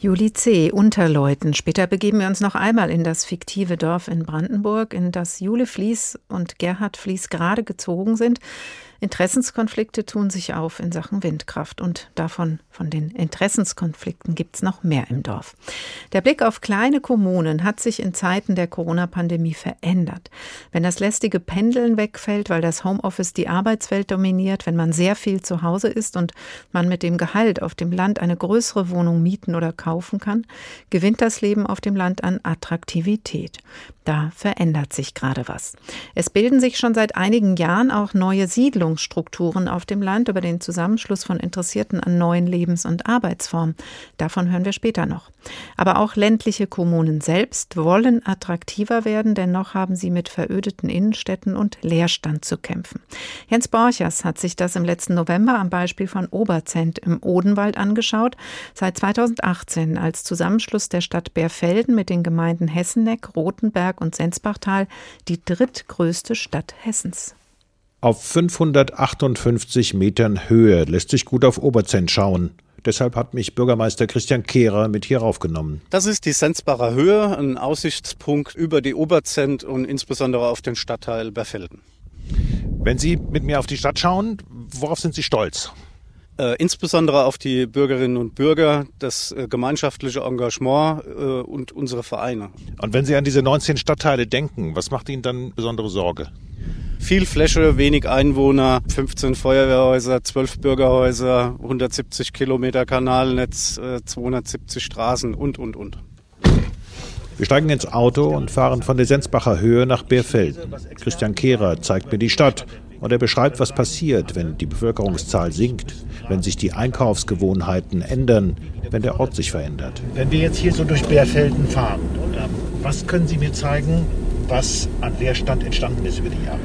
Juli C. Unterleuten. Später begeben wir uns noch einmal in das fiktive Dorf in Brandenburg, in das Jule Fließ und Gerhard Fließ gerade gezogen sind. Interessenskonflikte tun sich auf in Sachen Windkraft und davon, von den Interessenskonflikten gibt es noch mehr im Dorf. Der Blick auf kleine Kommunen hat sich in Zeiten der Corona-Pandemie verändert. Wenn das lästige Pendeln wegfällt, weil das Homeoffice die Arbeitswelt dominiert, wenn man sehr viel zu Hause ist und man mit dem Gehalt auf dem Land eine größere Wohnung mieten oder kaufen kann, gewinnt das Leben auf dem Land an Attraktivität. Da verändert sich gerade was. Es bilden sich schon seit einigen Jahren auch neue Siedlungsstrukturen auf dem Land über den Zusammenschluss von Interessierten an neuen Lebens- und Arbeitsformen. Davon hören wir später noch. Aber auch ländliche Kommunen selbst wollen attraktiver werden, denn noch haben sie mit verödeten Innenstädten und Leerstand zu kämpfen. Jens Borchers hat sich das im letzten November am Beispiel von Oberzent im Odenwald angeschaut. Seit 2018 als Zusammenschluss der Stadt Bärfelden mit den Gemeinden Hessenneck, Rothenberg, und Sensbachtal die drittgrößte Stadt Hessens. Auf 558 Metern Höhe lässt sich gut auf Oberzent schauen. Deshalb hat mich Bürgermeister Christian Kehrer mit hier raufgenommen. Das ist die Sensbacher Höhe, ein Aussichtspunkt über die Oberzent und insbesondere auf den Stadtteil Berfelden. Wenn Sie mit mir auf die Stadt schauen, worauf sind Sie stolz? Äh, insbesondere auf die Bürgerinnen und Bürger, das äh, gemeinschaftliche Engagement äh, und unsere Vereine. Und wenn Sie an diese 19 Stadtteile denken, was macht Ihnen dann besondere Sorge? Viel Fläche, wenig Einwohner, 15 Feuerwehrhäuser, 12 Bürgerhäuser, 170 Kilometer Kanalnetz, 270 äh, Straßen und, und, und. Wir steigen ins Auto und fahren von der Sensbacher Höhe nach Beerfelden. Christian Kehrer zeigt mir die Stadt und er beschreibt, was passiert, wenn die Bevölkerungszahl sinkt, wenn sich die Einkaufsgewohnheiten ändern, wenn der Ort sich verändert. Wenn wir jetzt hier so durch Beerfelden fahren, was können Sie mir zeigen, was an Leerstand entstanden ist über die Jahre?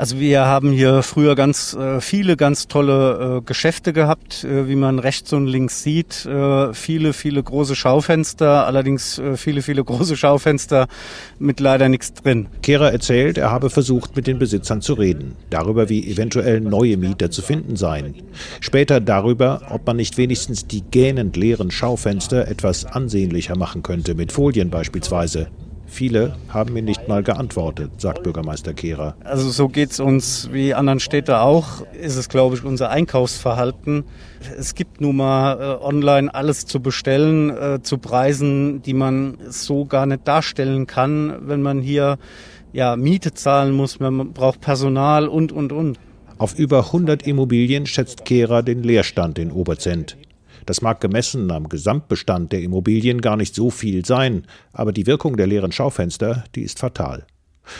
Also wir haben hier früher ganz äh, viele ganz tolle äh, Geschäfte gehabt, äh, wie man rechts und links sieht. Äh, viele, viele große Schaufenster, allerdings äh, viele, viele große Schaufenster mit leider nichts drin. Kehrer erzählt, er habe versucht, mit den Besitzern zu reden, darüber, wie eventuell neue Mieter zu finden seien. Später darüber, ob man nicht wenigstens die gähnend leeren Schaufenster etwas ansehnlicher machen könnte, mit Folien beispielsweise. Viele haben mir nicht mal geantwortet, sagt Bürgermeister Kehrer. Also so geht es uns wie anderen Städten auch. Ist es, glaube ich, unser Einkaufsverhalten. Es gibt nun mal äh, online alles zu bestellen, äh, zu Preisen, die man so gar nicht darstellen kann, wenn man hier ja, Miete zahlen muss, man braucht Personal und, und, und. Auf über 100 Immobilien schätzt Kehrer den Leerstand in Oberzent. Das mag gemessen am Gesamtbestand der Immobilien gar nicht so viel sein, aber die Wirkung der leeren Schaufenster, die ist fatal.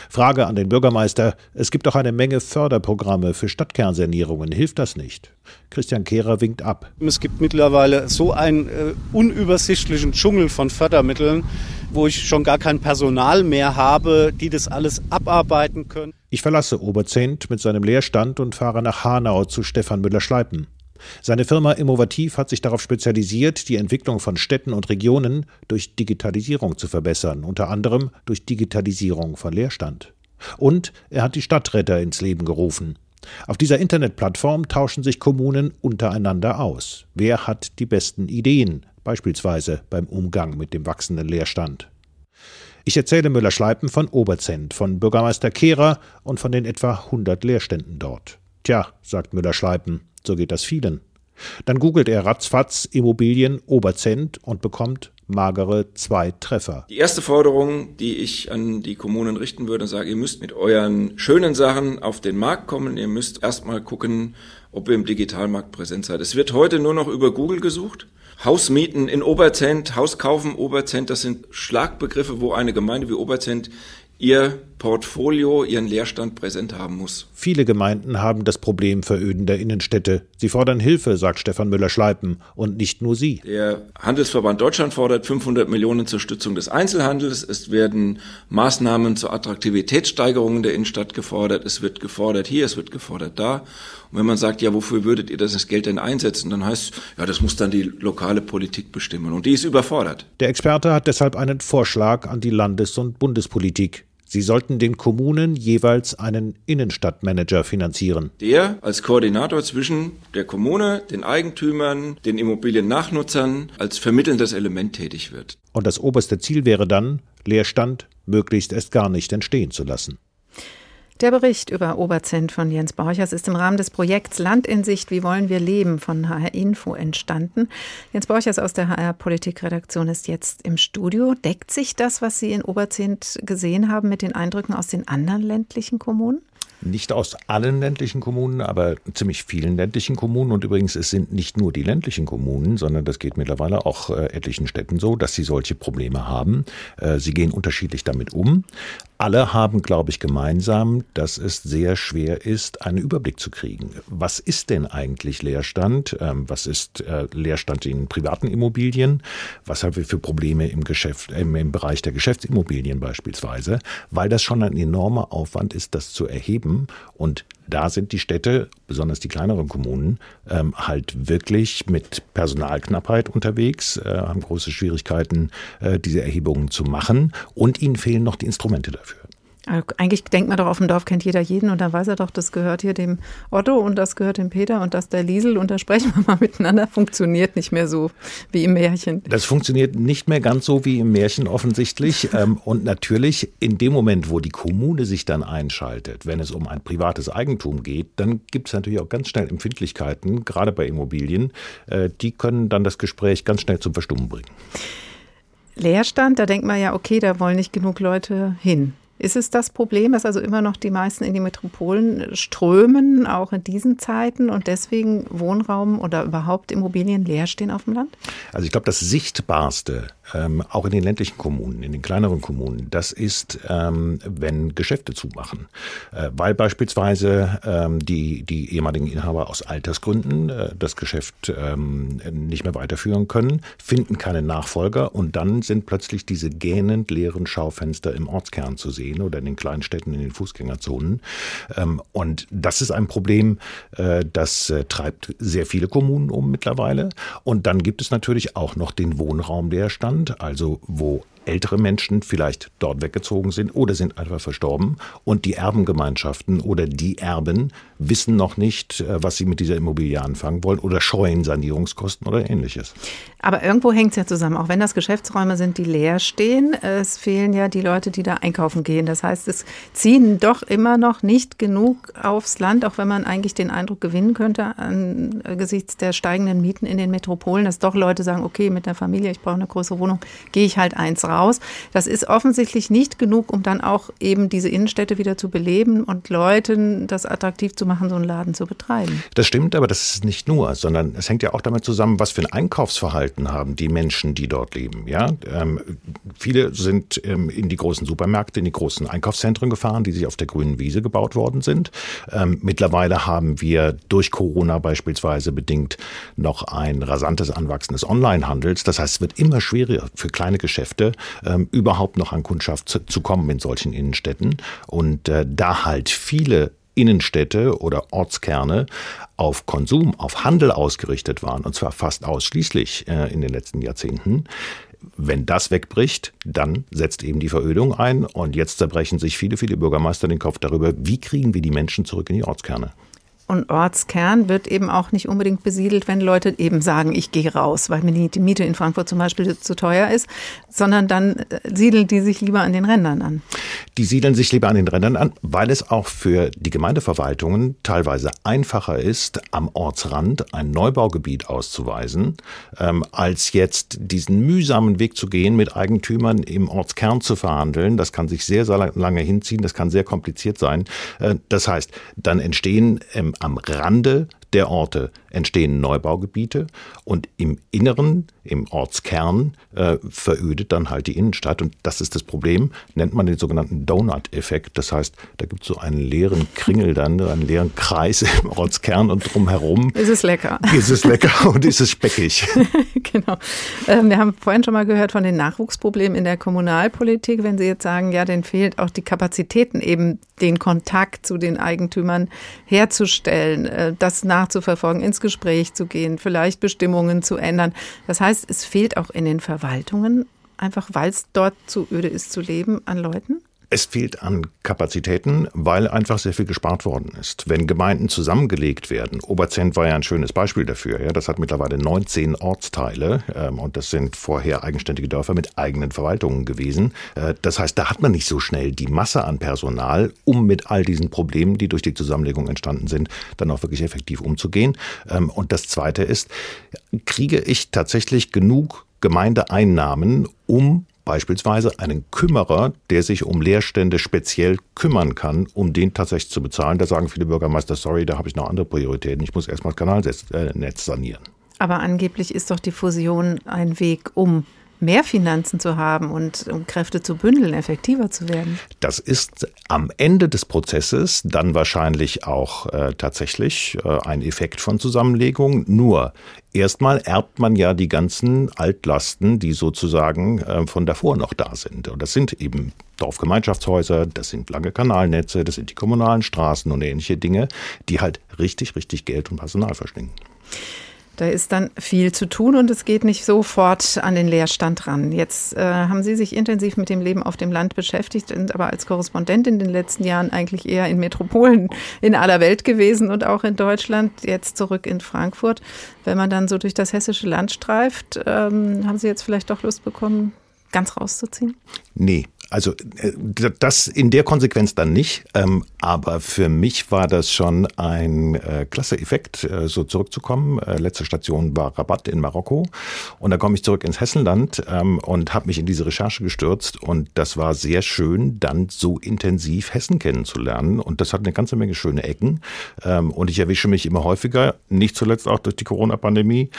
Frage an den Bürgermeister, es gibt doch eine Menge Förderprogramme für Stadtkernsanierungen, hilft das nicht? Christian Kehrer winkt ab. Es gibt mittlerweile so einen äh, unübersichtlichen Dschungel von Fördermitteln, wo ich schon gar kein Personal mehr habe, die das alles abarbeiten können. Ich verlasse Oberzent mit seinem Leerstand und fahre nach Hanau zu Stefan Müller-Schleipen. Seine Firma Innovativ hat sich darauf spezialisiert, die Entwicklung von Städten und Regionen durch Digitalisierung zu verbessern, unter anderem durch Digitalisierung von Leerstand. Und er hat die Stadtretter ins Leben gerufen. Auf dieser Internetplattform tauschen sich Kommunen untereinander aus. Wer hat die besten Ideen, beispielsweise beim Umgang mit dem wachsenden Leerstand? Ich erzähle Müller-Schleipen von Oberzent, von Bürgermeister Kehrer und von den etwa 100 Leerständen dort. Tja, sagt Müller-Schleipen, so geht das vielen. Dann googelt er ratzfatz Immobilien Oberzent und bekommt magere zwei Treffer. Die erste Forderung, die ich an die Kommunen richten würde, sage, ihr müsst mit euren schönen Sachen auf den Markt kommen. Ihr müsst erstmal gucken, ob ihr im Digitalmarkt präsent seid. Es wird heute nur noch über Google gesucht. Hausmieten in Oberzent, Hauskaufen Oberzent, das sind Schlagbegriffe, wo eine Gemeinde wie Oberzent ihr Portfolio, ihren Leerstand präsent haben muss. Viele Gemeinden haben das Problem verödender Innenstädte. Sie fordern Hilfe, sagt Stefan Müller-Schleipen, und nicht nur sie. Der Handelsverband Deutschland fordert 500 Millionen zur Stützung des Einzelhandels. Es werden Maßnahmen zur Attraktivitätssteigerung der Innenstadt gefordert. Es wird gefordert hier, es wird gefordert da. Und wenn man sagt, ja, wofür würdet ihr das Geld denn einsetzen, dann heißt, ja, das muss dann die lokale Politik bestimmen. Und die ist überfordert. Der Experte hat deshalb einen Vorschlag an die Landes- und Bundespolitik. Sie sollten den Kommunen jeweils einen Innenstadtmanager finanzieren. Der als Koordinator zwischen der Kommune, den Eigentümern, den Immobiliennachnutzern als vermittelndes Element tätig wird. Und das oberste Ziel wäre dann, Leerstand möglichst erst gar nicht entstehen zu lassen. Der Bericht über Oberzent von Jens Borchers ist im Rahmen des Projekts Land in Sicht, wie wollen wir leben von HR Info entstanden. Jens Borchers aus der HR Politikredaktion ist jetzt im Studio. Deckt sich das, was Sie in Oberzent gesehen haben, mit den Eindrücken aus den anderen ländlichen Kommunen? Nicht aus allen ländlichen Kommunen, aber ziemlich vielen ländlichen Kommunen. Und übrigens, es sind nicht nur die ländlichen Kommunen, sondern das geht mittlerweile auch äh, etlichen Städten so, dass sie solche Probleme haben. Äh, sie gehen unterschiedlich damit um alle haben, glaube ich, gemeinsam, dass es sehr schwer ist, einen Überblick zu kriegen. Was ist denn eigentlich Leerstand? Ähm, was ist äh, Leerstand in privaten Immobilien? Was haben wir für Probleme im Geschäft, im Bereich der Geschäftsimmobilien beispielsweise? Weil das schon ein enormer Aufwand ist, das zu erheben und da sind die Städte, besonders die kleineren Kommunen, ähm, halt wirklich mit Personalknappheit unterwegs, äh, haben große Schwierigkeiten, äh, diese Erhebungen zu machen und ihnen fehlen noch die Instrumente dafür. Also eigentlich denkt man doch, auf dem Dorf kennt jeder jeden und dann weiß er doch, das gehört hier dem Otto und das gehört dem Peter und das der Liesel und da sprechen wir mal miteinander. Funktioniert nicht mehr so wie im Märchen. Das funktioniert nicht mehr ganz so wie im Märchen offensichtlich. Ähm, und natürlich in dem Moment, wo die Kommune sich dann einschaltet, wenn es um ein privates Eigentum geht, dann gibt es natürlich auch ganz schnell Empfindlichkeiten, gerade bei Immobilien. Äh, die können dann das Gespräch ganz schnell zum Verstummen bringen. Leerstand, da denkt man ja, okay, da wollen nicht genug Leute hin. Ist es das Problem, dass also immer noch die meisten in die Metropolen strömen, auch in diesen Zeiten und deswegen Wohnraum oder überhaupt Immobilien leer stehen auf dem Land? Also ich glaube, das Sichtbarste, ähm, auch in den ländlichen Kommunen, in den kleineren Kommunen, das ist, ähm, wenn Geschäfte zumachen. Äh, weil beispielsweise ähm, die, die ehemaligen Inhaber aus Altersgründen äh, das Geschäft ähm, nicht mehr weiterführen können, finden keine Nachfolger und dann sind plötzlich diese gähnend leeren Schaufenster im Ortskern zu sehen oder in den kleinen Städten, in den Fußgängerzonen. Ähm, und das ist ein Problem, äh, das äh, treibt sehr viele Kommunen um mittlerweile. Und dann gibt es natürlich auch noch den Wohnraumleerstand, also wo ältere Menschen vielleicht dort weggezogen sind oder sind einfach verstorben und die Erbengemeinschaften oder die Erben wissen noch nicht, äh, was sie mit dieser Immobilie anfangen wollen oder scheuen Sanierungskosten oder ähnliches. Aber irgendwo hängt es ja zusammen, auch wenn das Geschäftsräume sind, die leer stehen. Es fehlen ja die Leute, die da einkaufen gehen. Das heißt, es ziehen doch immer noch nicht genug aufs Land, auch wenn man eigentlich den Eindruck gewinnen könnte, angesichts der steigenden Mieten in den Metropolen, dass doch Leute sagen, okay, mit der Familie, ich brauche eine größere Wohnung, gehe ich halt eins raus. Das ist offensichtlich nicht genug, um dann auch eben diese Innenstädte wieder zu beleben und Leuten das attraktiv zu machen, so einen Laden zu betreiben. Das stimmt, aber das ist nicht nur, sondern es hängt ja auch damit zusammen, was für ein Einkaufsverhalten haben die Menschen, die dort leben. Ja, ähm, viele sind ähm, in die großen Supermärkte, in die großen Einkaufszentren gefahren, die sich auf der grünen Wiese gebaut worden sind. Ähm, mittlerweile haben wir durch Corona beispielsweise bedingt noch ein rasantes Anwachsen des Onlinehandels. Das heißt, es wird immer schwieriger für kleine Geschäfte ähm, überhaupt noch an Kundschaft zu, zu, kommen in solchen Innenstädten. Und äh, da halt viele Innenstädte oder Ortskerne auf Konsum, auf Handel ausgerichtet waren, und zwar fast ausschließlich äh, in den letzten Jahrzehnten. Wenn das wegbricht, dann setzt eben die Verödung ein und jetzt zerbrechen sich viele, viele Bürgermeister den Kopf darüber, wie kriegen wir die Menschen zurück in die Ortskerne. Und Ortskern wird eben auch nicht unbedingt besiedelt, wenn Leute eben sagen, ich gehe raus, weil mir die Miete in Frankfurt zum Beispiel zu teuer ist, sondern dann äh, siedeln die sich lieber an den Rändern an. Die siedeln sich lieber an den Rändern an, weil es auch für die Gemeindeverwaltungen teilweise einfacher ist, am Ortsrand ein Neubaugebiet auszuweisen, ähm, als jetzt diesen mühsamen Weg zu gehen, mit Eigentümern im Ortskern zu verhandeln. Das kann sich sehr, sehr lange hinziehen, das kann sehr kompliziert sein. Äh, das heißt, dann entstehen ähm, am Rande der Orte entstehen Neubaugebiete und im Inneren, im Ortskern, äh, verödet dann halt die Innenstadt. Und das ist das Problem, nennt man den sogenannten Donut-Effekt. Das heißt, da gibt es so einen leeren Kringel dann, einen leeren Kreis im Ortskern und drumherum. Ist es lecker. Ist es lecker und ist es speckig. genau. Ähm, wir haben vorhin schon mal gehört von den Nachwuchsproblemen in der Kommunalpolitik. Wenn Sie jetzt sagen, ja, denen fehlt auch die Kapazitäten, eben den Kontakt zu den Eigentümern herzustellen, äh, das nachzuverfolgen, ins Gespräch zu gehen, vielleicht Bestimmungen zu ändern. Das heißt, es fehlt auch in den Verwaltungen, einfach weil es dort zu öde ist zu leben, an Leuten? Es fehlt an Kapazitäten, weil einfach sehr viel gespart worden ist. Wenn Gemeinden zusammengelegt werden, Oberzent war ja ein schönes Beispiel dafür. Ja, das hat mittlerweile 19 Ortsteile ähm, und das sind vorher eigenständige Dörfer mit eigenen Verwaltungen gewesen. Äh, das heißt, da hat man nicht so schnell die Masse an Personal, um mit all diesen Problemen, die durch die Zusammenlegung entstanden sind, dann auch wirklich effektiv umzugehen. Ähm, und das Zweite ist, kriege ich tatsächlich genug Gemeindeeinnahmen, um beispielsweise einen Kümmerer, der sich um Leerstände speziell kümmern kann, um den tatsächlich zu bezahlen. Da sagen viele Bürgermeister, sorry, da habe ich noch andere Prioritäten. Ich muss erstmal das Kanalnetz sanieren. Aber angeblich ist doch die Fusion ein Weg, um mehr Finanzen zu haben und um Kräfte zu bündeln, effektiver zu werden? Das ist am Ende des Prozesses dann wahrscheinlich auch äh, tatsächlich äh, ein Effekt von Zusammenlegung. Nur erstmal erbt man ja die ganzen Altlasten, die sozusagen äh, von davor noch da sind. Und das sind eben Dorfgemeinschaftshäuser, das sind lange Kanalnetze, das sind die kommunalen Straßen und ähnliche Dinge, die halt richtig, richtig Geld und Personal verschlingen. Da ist dann viel zu tun und es geht nicht sofort an den Leerstand ran. Jetzt äh, haben Sie sich intensiv mit dem Leben auf dem Land beschäftigt, sind aber als Korrespondent in den letzten Jahren eigentlich eher in Metropolen in aller Welt gewesen und auch in Deutschland, jetzt zurück in Frankfurt. Wenn man dann so durch das hessische Land streift, ähm, haben Sie jetzt vielleicht doch Lust bekommen, ganz rauszuziehen? Nee, also äh, das in der Konsequenz dann nicht, ähm, aber für mich war das schon ein äh, klasse Effekt, äh, so zurückzukommen. Äh, letzte Station war Rabat in Marokko und da komme ich zurück ins Hessenland ähm, und habe mich in diese Recherche gestürzt und das war sehr schön, dann so intensiv Hessen kennenzulernen und das hat eine ganze Menge schöne Ecken ähm, und ich erwische mich immer häufiger, nicht zuletzt auch durch die Corona-Pandemie,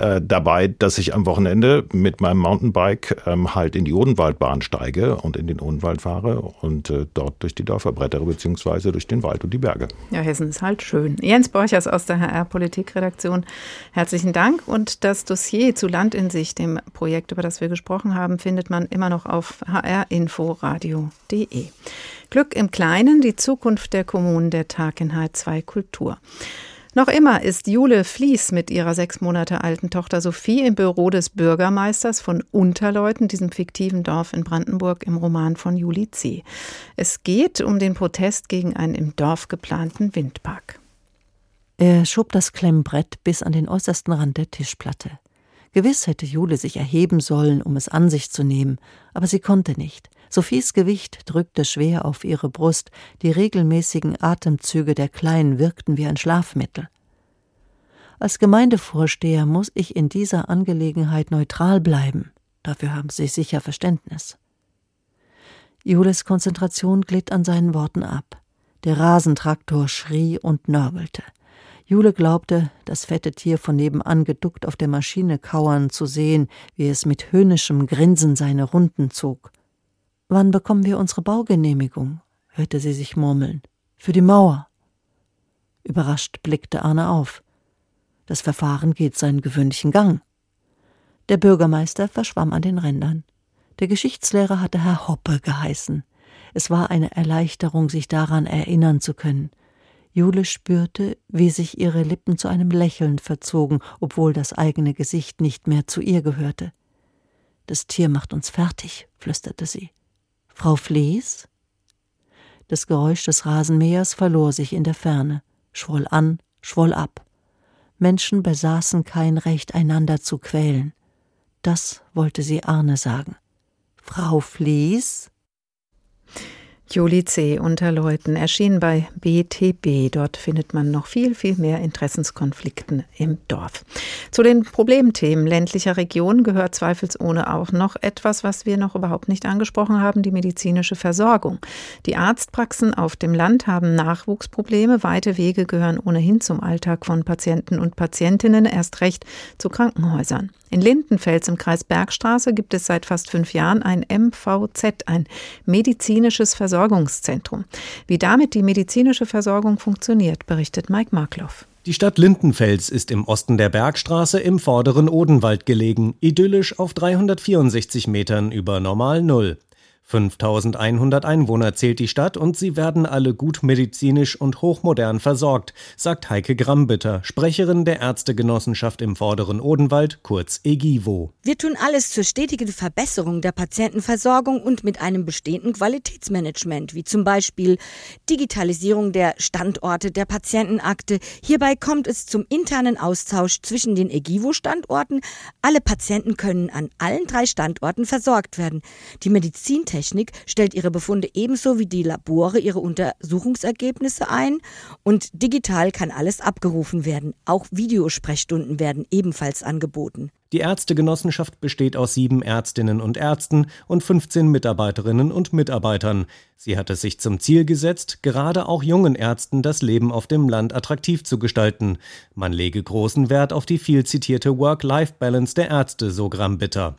äh, dabei, dass ich am Wochenende mit meinem Mountainbike ähm, halt in die Odenwaldbahn steige und in den Odenwald fahre und äh, dort durch die Dörfer brettere, beziehungsweise durch den Wald und die Berge. Ja, Hessen ist halt schön. Jens Borchers aus der HR-Politikredaktion, herzlichen Dank. Und das Dossier zu Land in sich, dem Projekt, über das wir gesprochen haben, findet man immer noch auf hrinforadio.de. Glück im Kleinen, die Zukunft der Kommunen, der Tag in H2 Kultur. Noch immer ist Jule Fließ mit ihrer sechs Monate alten Tochter Sophie im Büro des Bürgermeisters von Unterleuten, diesem fiktiven Dorf in Brandenburg, im Roman von Juli C. Es geht um den Protest gegen einen im Dorf geplanten Windpark. Er schob das Klemmbrett bis an den äußersten Rand der Tischplatte. Gewiss hätte Jule sich erheben sollen, um es an sich zu nehmen, aber sie konnte nicht. Sophies Gewicht drückte schwer auf ihre Brust, die regelmäßigen Atemzüge der Kleinen wirkten wie ein Schlafmittel. Als Gemeindevorsteher muss ich in dieser Angelegenheit neutral bleiben. Dafür haben Sie sicher Verständnis. Jules Konzentration glitt an seinen Worten ab. Der Rasentraktor schrie und nörgelte. Jule glaubte, das fette Tier von nebenan geduckt auf der Maschine kauern zu sehen, wie es mit höhnischem Grinsen seine Runden zog. Wann bekommen wir unsere Baugenehmigung? hörte sie sich murmeln. Für die Mauer. Überrascht blickte Arne auf. Das Verfahren geht seinen gewöhnlichen Gang. Der Bürgermeister verschwamm an den Rändern. Der Geschichtslehrer hatte Herr Hoppe geheißen. Es war eine Erleichterung, sich daran erinnern zu können. Jule spürte, wie sich ihre Lippen zu einem Lächeln verzogen, obwohl das eigene Gesicht nicht mehr zu ihr gehörte. Das Tier macht uns fertig, flüsterte sie. Frau Vlies? Das Geräusch des Rasenmähers verlor sich in der Ferne, schwoll an, schwoll ab. Menschen besaßen kein Recht, einander zu quälen. Das wollte sie Arne sagen. Frau Vlies? Juli C. unter Leuten erschien bei BTB. Dort findet man noch viel, viel mehr Interessenskonflikten im Dorf. Zu den Problemthemen ländlicher Regionen gehört zweifelsohne auch noch etwas, was wir noch überhaupt nicht angesprochen haben, die medizinische Versorgung. Die Arztpraxen auf dem Land haben Nachwuchsprobleme. Weite Wege gehören ohnehin zum Alltag von Patienten und Patientinnen, erst recht zu Krankenhäusern. In Lindenfels im Kreis Bergstraße gibt es seit fast fünf Jahren ein MVZ, ein medizinisches Versorgungszentrum. Wie damit die medizinische Versorgung funktioniert, berichtet Mike Markloff. Die Stadt Lindenfels ist im Osten der Bergstraße im vorderen Odenwald gelegen, idyllisch auf 364 Metern über Normal Null. 5100 Einwohner zählt die Stadt und sie werden alle gut medizinisch und hochmodern versorgt, sagt Heike Grambitter, Sprecherin der Ärztegenossenschaft im Vorderen Odenwald, kurz EGIVO. Wir tun alles zur stetigen Verbesserung der Patientenversorgung und mit einem bestehenden Qualitätsmanagement, wie zum Beispiel Digitalisierung der Standorte der Patientenakte. Hierbei kommt es zum internen Austausch zwischen den EGIVO-Standorten. Alle Patienten können an allen drei Standorten versorgt werden. Die Medizintechnik Technik stellt ihre Befunde ebenso wie die Labore ihre Untersuchungsergebnisse ein und digital kann alles abgerufen werden. Auch Videosprechstunden werden ebenfalls angeboten. Die Ärztegenossenschaft besteht aus sieben Ärztinnen und Ärzten und 15 Mitarbeiterinnen und Mitarbeitern. Sie hat es sich zum Ziel gesetzt, gerade auch jungen Ärzten das Leben auf dem Land attraktiv zu gestalten. Man lege großen Wert auf die viel zitierte Work-Life-Balance der Ärzte, so Bitter.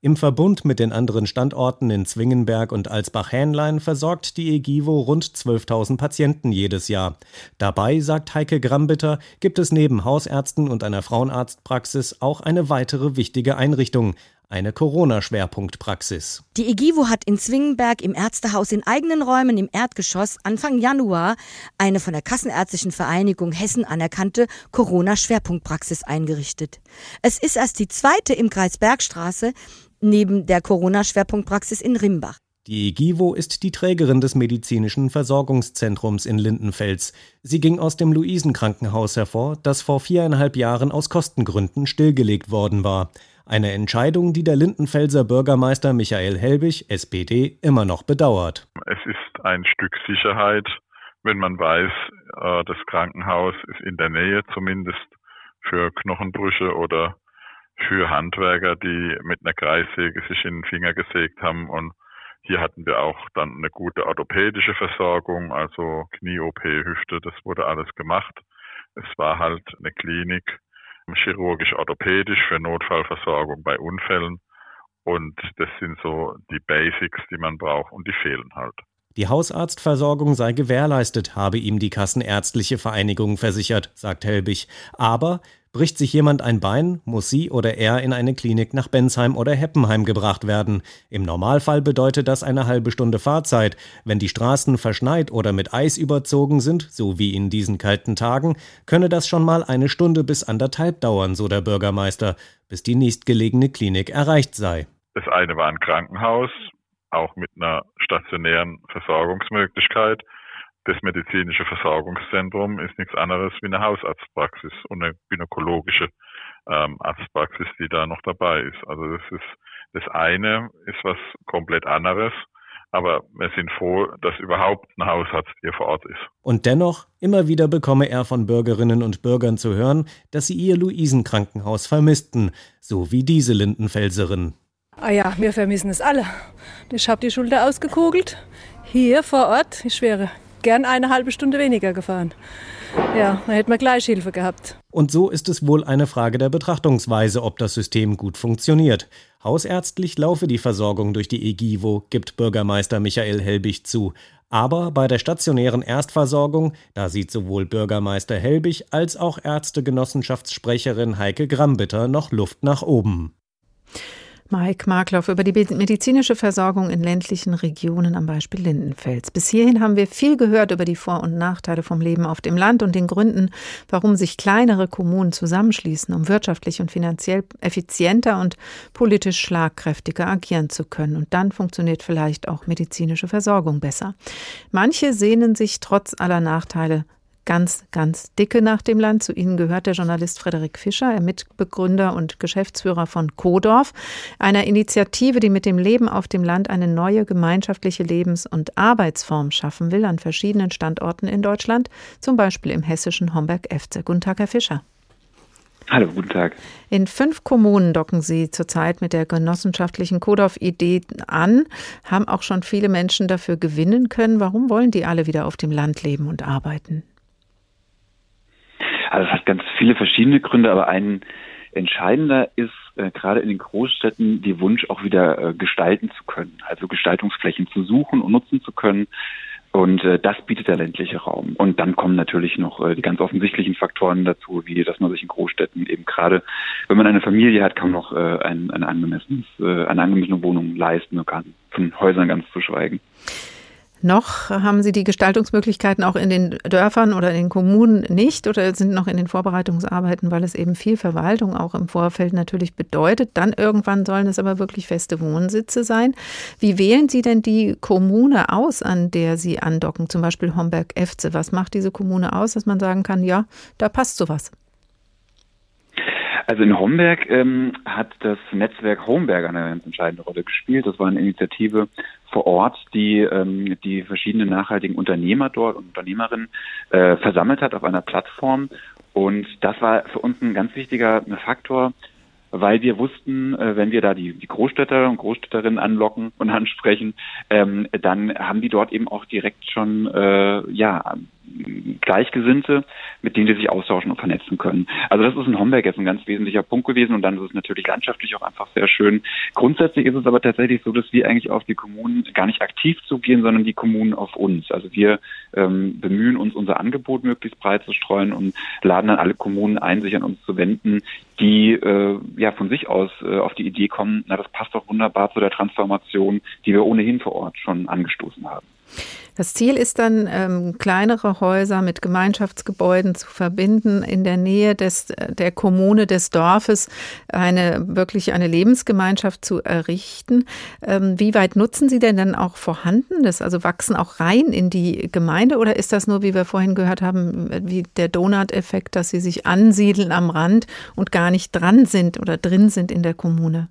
Im Verbund mit den anderen Standorten in Zwingenberg und Alsbach-Hähnlein versorgt die EGIVO rund 12.000 Patienten jedes Jahr. Dabei, sagt Heike Grambitter, gibt es neben Hausärzten und einer Frauenarztpraxis auch eine weitere wichtige Einrichtung, eine Corona-Schwerpunktpraxis. Die EGIVO hat in Zwingenberg im Ärztehaus in eigenen Räumen im Erdgeschoss Anfang Januar eine von der Kassenärztlichen Vereinigung Hessen anerkannte Corona-Schwerpunktpraxis eingerichtet. Es ist erst die zweite im Kreis Bergstraße, neben der Corona-Schwerpunktpraxis in Rimbach. Die GIVO ist die Trägerin des medizinischen Versorgungszentrums in Lindenfels. Sie ging aus dem Luisenkrankenhaus hervor, das vor viereinhalb Jahren aus Kostengründen stillgelegt worden war. Eine Entscheidung, die der Lindenfelser Bürgermeister Michael Helbig, SPD, immer noch bedauert. Es ist ein Stück Sicherheit, wenn man weiß, äh, das Krankenhaus ist in der Nähe zumindest für Knochenbrüche oder für Handwerker, die mit einer Kreissäge sich in den Finger gesägt haben. Und hier hatten wir auch dann eine gute orthopädische Versorgung, also Knie-OP, Hüfte, das wurde alles gemacht. Es war halt eine Klinik, chirurgisch-orthopädisch für Notfallversorgung bei Unfällen. Und das sind so die Basics, die man braucht und die fehlen halt. Die Hausarztversorgung sei gewährleistet, habe ihm die Kassenärztliche Vereinigung versichert, sagt Helbig. Aber bricht sich jemand ein Bein, muss sie oder er in eine Klinik nach Bensheim oder Heppenheim gebracht werden. Im Normalfall bedeutet das eine halbe Stunde Fahrzeit. Wenn die Straßen verschneit oder mit Eis überzogen sind, so wie in diesen kalten Tagen, könne das schon mal eine Stunde bis anderthalb dauern, so der Bürgermeister, bis die nächstgelegene Klinik erreicht sei. Das eine war ein Krankenhaus, auch mit einer stationären Versorgungsmöglichkeit. Das medizinische Versorgungszentrum ist nichts anderes wie eine Hausarztpraxis und eine gynäkologische ähm, Arztpraxis, die da noch dabei ist. Also das ist das eine ist was komplett anderes. Aber wir sind froh, dass überhaupt ein Hausarzt hier vor Ort ist. Und dennoch, immer wieder bekomme er von Bürgerinnen und Bürgern zu hören, dass sie ihr Luisenkrankenhaus vermissten, so wie diese Lindenfelserin. Ah ja, wir vermissen es alle. Ich habe die Schulter ausgekugelt. Hier vor Ort, ich wäre gern eine halbe Stunde weniger gefahren. Ja, dann hätten wir gleich Hilfe gehabt. Und so ist es wohl eine Frage der Betrachtungsweise, ob das System gut funktioniert. Hausärztlich laufe die Versorgung durch die EGIVO, gibt Bürgermeister Michael Helbig zu. Aber bei der stationären Erstversorgung, da sieht sowohl Bürgermeister Helbig als auch Ärztegenossenschaftssprecherin Heike Grambitter noch Luft nach oben. Mike Markloff über die medizinische Versorgung in ländlichen Regionen am Beispiel Lindenfels. Bis hierhin haben wir viel gehört über die Vor- und Nachteile vom Leben auf dem Land und den Gründen, warum sich kleinere Kommunen zusammenschließen, um wirtschaftlich und finanziell effizienter und politisch schlagkräftiger agieren zu können. Und dann funktioniert vielleicht auch medizinische Versorgung besser. Manche sehnen sich trotz aller Nachteile ganz, ganz dicke nach dem Land. Zu ihnen gehört der Journalist Frederik Fischer, er Mitbegründer und Geschäftsführer von Kodorf, einer Initiative, die mit dem Leben auf dem Land eine neue gemeinschaftliche Lebens- und Arbeitsform schaffen will an verschiedenen Standorten in Deutschland, zum Beispiel im hessischen Homberg-Efze. Guten Tag, Herr Fischer. Hallo, guten Tag. In fünf Kommunen docken Sie zurzeit mit der genossenschaftlichen Kodorf-Idee an, haben auch schon viele Menschen dafür gewinnen können. Warum wollen die alle wieder auf dem Land leben und arbeiten? Also es hat ganz viele verschiedene Gründe, aber ein entscheidender ist äh, gerade in den Großstädten die Wunsch auch wieder äh, gestalten zu können, also Gestaltungsflächen zu suchen und nutzen zu können. Und äh, das bietet der ländliche Raum. Und dann kommen natürlich noch äh, die ganz offensichtlichen Faktoren dazu, wie dass man sich in Großstädten eben gerade, wenn man eine Familie hat, kann noch äh, ein, ein angemessenes, äh, eine angemessene Wohnung leisten kann, von Häusern ganz zu schweigen. Noch haben Sie die Gestaltungsmöglichkeiten auch in den Dörfern oder in den Kommunen nicht oder sind noch in den Vorbereitungsarbeiten, weil es eben viel Verwaltung auch im Vorfeld natürlich bedeutet. Dann irgendwann sollen es aber wirklich feste Wohnsitze sein. Wie wählen Sie denn die Kommune aus, an der Sie andocken? Zum Beispiel Homberg-Efze. Was macht diese Kommune aus, dass man sagen kann, ja, da passt sowas? Also in Homberg ähm, hat das Netzwerk Homberg eine ganz entscheidende Rolle gespielt. Das war eine Initiative vor Ort, die ähm, die verschiedenen nachhaltigen Unternehmer dort und Unternehmerinnen äh, versammelt hat auf einer Plattform. Und das war für uns ein ganz wichtiger Faktor, weil wir wussten, äh, wenn wir da die, die Großstädter und Großstädterinnen anlocken und ansprechen, ähm, dann haben die dort eben auch direkt schon äh, ja Gleichgesinnte, mit denen die sich austauschen und vernetzen können. Also das ist in Homberg jetzt ein ganz wesentlicher Punkt gewesen und dann ist es natürlich landschaftlich auch einfach sehr schön. Grundsätzlich ist es aber tatsächlich so, dass wir eigentlich auf die Kommunen gar nicht aktiv zugehen, sondern die Kommunen auf uns. Also wir ähm, bemühen uns, unser Angebot möglichst breit zu streuen und laden dann alle Kommunen ein, sich an uns zu wenden, die äh, ja von sich aus äh, auf die Idee kommen, na das passt doch wunderbar zu der Transformation, die wir ohnehin vor Ort schon angestoßen haben. Das Ziel ist dann, ähm, kleinere Häuser mit Gemeinschaftsgebäuden zu verbinden, in der Nähe des, der Kommune, des Dorfes, eine wirklich eine Lebensgemeinschaft zu errichten. Ähm, wie weit nutzen Sie denn dann auch Vorhandenes? Also wachsen auch rein in die Gemeinde oder ist das nur, wie wir vorhin gehört haben, wie der Donut-Effekt, dass Sie sich ansiedeln am Rand und gar nicht dran sind oder drin sind in der Kommune?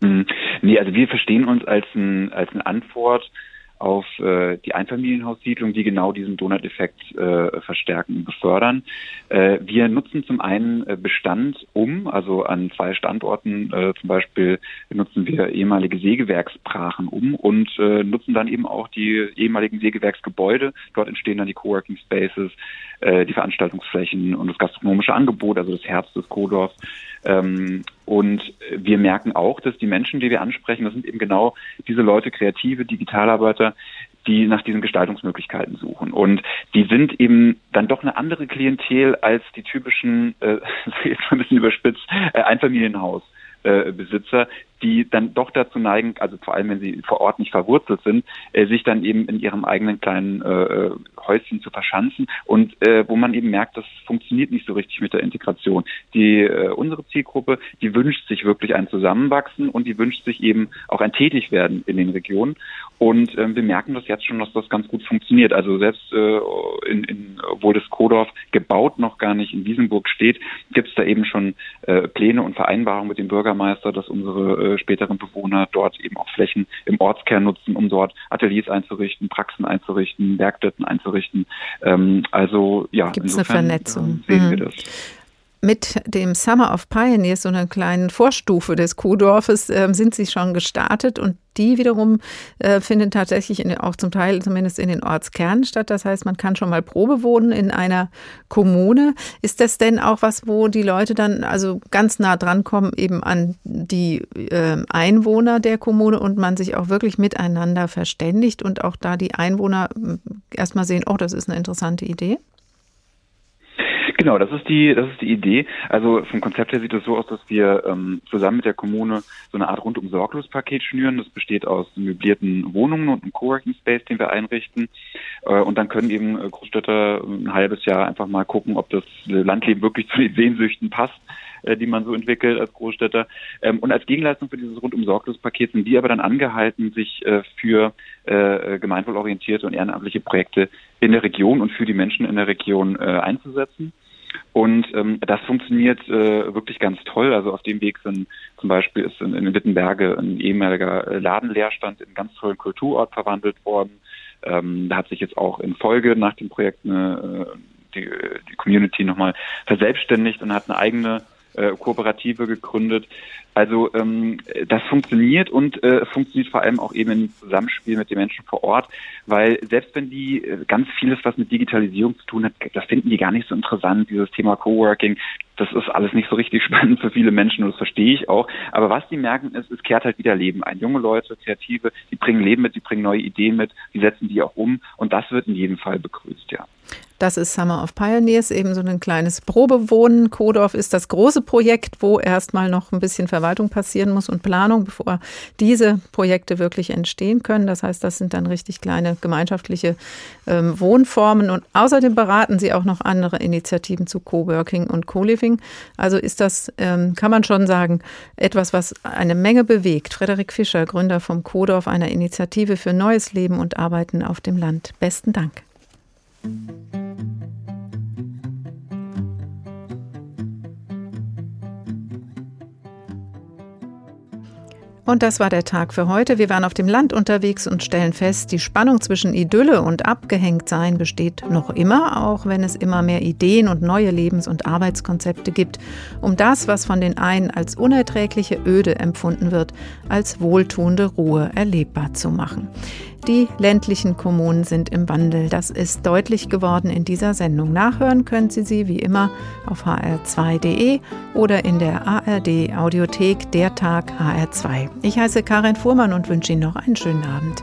Mhm. Nee, also wir verstehen uns als, ein, als eine Antwort auf äh, die Einfamilienhaussiedlung, die genau diesen Donut-Effekt äh, verstärken und befördern. Äh, wir nutzen zum einen äh, Bestand um, also an zwei Standorten äh, zum Beispiel nutzen wir ehemalige Sägewerksbrachen um und äh, nutzen dann eben auch die ehemaligen Sägewerksgebäude. Dort entstehen dann die Coworking Spaces, äh, die Veranstaltungsflächen und das gastronomische Angebot, also das Herz des Kodorfs. Ähm, und wir merken auch, dass die Menschen, die wir ansprechen, das sind eben genau diese Leute, kreative Digitalarbeiter, die nach diesen Gestaltungsmöglichkeiten suchen. Und die sind eben dann doch eine andere Klientel als die typischen, äh, jetzt ein bisschen überspitzt, äh, Einfamilienhausbesitzer, die dann doch dazu neigen, also vor allem wenn sie vor Ort nicht verwurzelt sind, äh, sich dann eben in ihrem eigenen kleinen äh, Häuschen zu verschanzen und äh, wo man eben merkt, das funktioniert nicht so richtig mit der Integration. Die äh, unsere Zielgruppe, die wünscht sich wirklich ein Zusammenwachsen und die wünscht sich eben auch ein Tätigwerden in den Regionen und äh, wir merken das jetzt schon, dass das ganz gut funktioniert. Also selbst äh, in, in, obwohl das Kodorf gebaut noch gar nicht in Wiesenburg steht, gibt es da eben schon äh, Pläne und Vereinbarungen mit dem Bürgermeister, dass unsere äh, späteren Bewohner dort eben auch Flächen im Ortskern nutzen, um dort Ateliers einzurichten, Praxen einzurichten, Werkstätten einzurichten. Ähm, also ja, gibt es eine Vernetzung. Äh, sehen mhm. wir das mit dem Summer of Pioneers, so einer kleinen Vorstufe des Kuhdorfes, äh, sind sie schon gestartet und die wiederum äh, finden tatsächlich in, auch zum Teil zumindest in den Ortskernen statt. Das heißt, man kann schon mal Probe wohnen in einer Kommune. Ist das denn auch was, wo die Leute dann also ganz nah dran kommen, eben an die äh, Einwohner der Kommune und man sich auch wirklich miteinander verständigt und auch da die Einwohner äh, erstmal sehen, oh, das ist eine interessante Idee? Genau, das ist die, das ist die Idee. Also vom Konzept her sieht es so aus, dass wir ähm, zusammen mit der Kommune so eine Art rundum sorglos Paket schnüren. Das besteht aus möblierten Wohnungen und einem Coworking Space, den wir einrichten. Äh, und dann können eben äh, Großstädter ein halbes Jahr einfach mal gucken, ob das Landleben wirklich zu den Sehnsüchten passt äh, die man so entwickelt als Großstädter. Ähm, und als Gegenleistung für dieses rundum sorglos Paket sind wir aber dann angehalten, sich äh, für äh, gemeinwohlorientierte und ehrenamtliche Projekte in der Region und für die Menschen in der Region äh, einzusetzen. Und ähm, das funktioniert äh, wirklich ganz toll. Also auf dem Weg sind zum Beispiel ist in, in Wittenberge ein ehemaliger äh, Ladenleerstand in einen ganz tollen Kulturort verwandelt worden. Ähm, da hat sich jetzt auch in Folge nach dem Projekt eine, äh, die, die Community nochmal verselbstständigt und hat eine eigene äh, Kooperative gegründet. Also ähm, das funktioniert und äh, funktioniert vor allem auch eben im Zusammenspiel mit den Menschen vor Ort, weil selbst wenn die äh, ganz vieles, was mit Digitalisierung zu tun hat, das finden die gar nicht so interessant, dieses Thema Coworking, das ist alles nicht so richtig spannend für viele Menschen und das verstehe ich auch. Aber was die merken ist, es kehrt halt wieder Leben ein. Junge Leute, Kreative, die bringen Leben mit, die bringen neue Ideen mit, die setzen die auch um und das wird in jedem Fall begrüßt, ja. Das ist Summer of Pioneers, eben so ein kleines Probewohnen. Kodorf ist das große Projekt, wo erstmal noch ein bisschen Verwaltung passieren muss und Planung, bevor diese Projekte wirklich entstehen können. Das heißt, das sind dann richtig kleine gemeinschaftliche ähm, Wohnformen. Und außerdem beraten sie auch noch andere Initiativen zu Coworking und Co-Living. Also ist das, ähm, kann man schon sagen, etwas, was eine Menge bewegt. Frederik Fischer, Gründer vom Kodorf, einer Initiative für neues Leben und Arbeiten auf dem Land. Besten Dank. Und das war der Tag für heute. Wir waren auf dem Land unterwegs und stellen fest, die Spannung zwischen Idylle und Abgehängtsein besteht noch immer, auch wenn es immer mehr Ideen und neue Lebens- und Arbeitskonzepte gibt, um das, was von den einen als unerträgliche Öde empfunden wird, als wohltuende Ruhe erlebbar zu machen. Die ländlichen Kommunen sind im Wandel. Das ist deutlich geworden in dieser Sendung. Nachhören können Sie sie wie immer auf hr2.de oder in der ARD Audiothek Der Tag HR2. Ich heiße Karin Fuhrmann und wünsche Ihnen noch einen schönen Abend.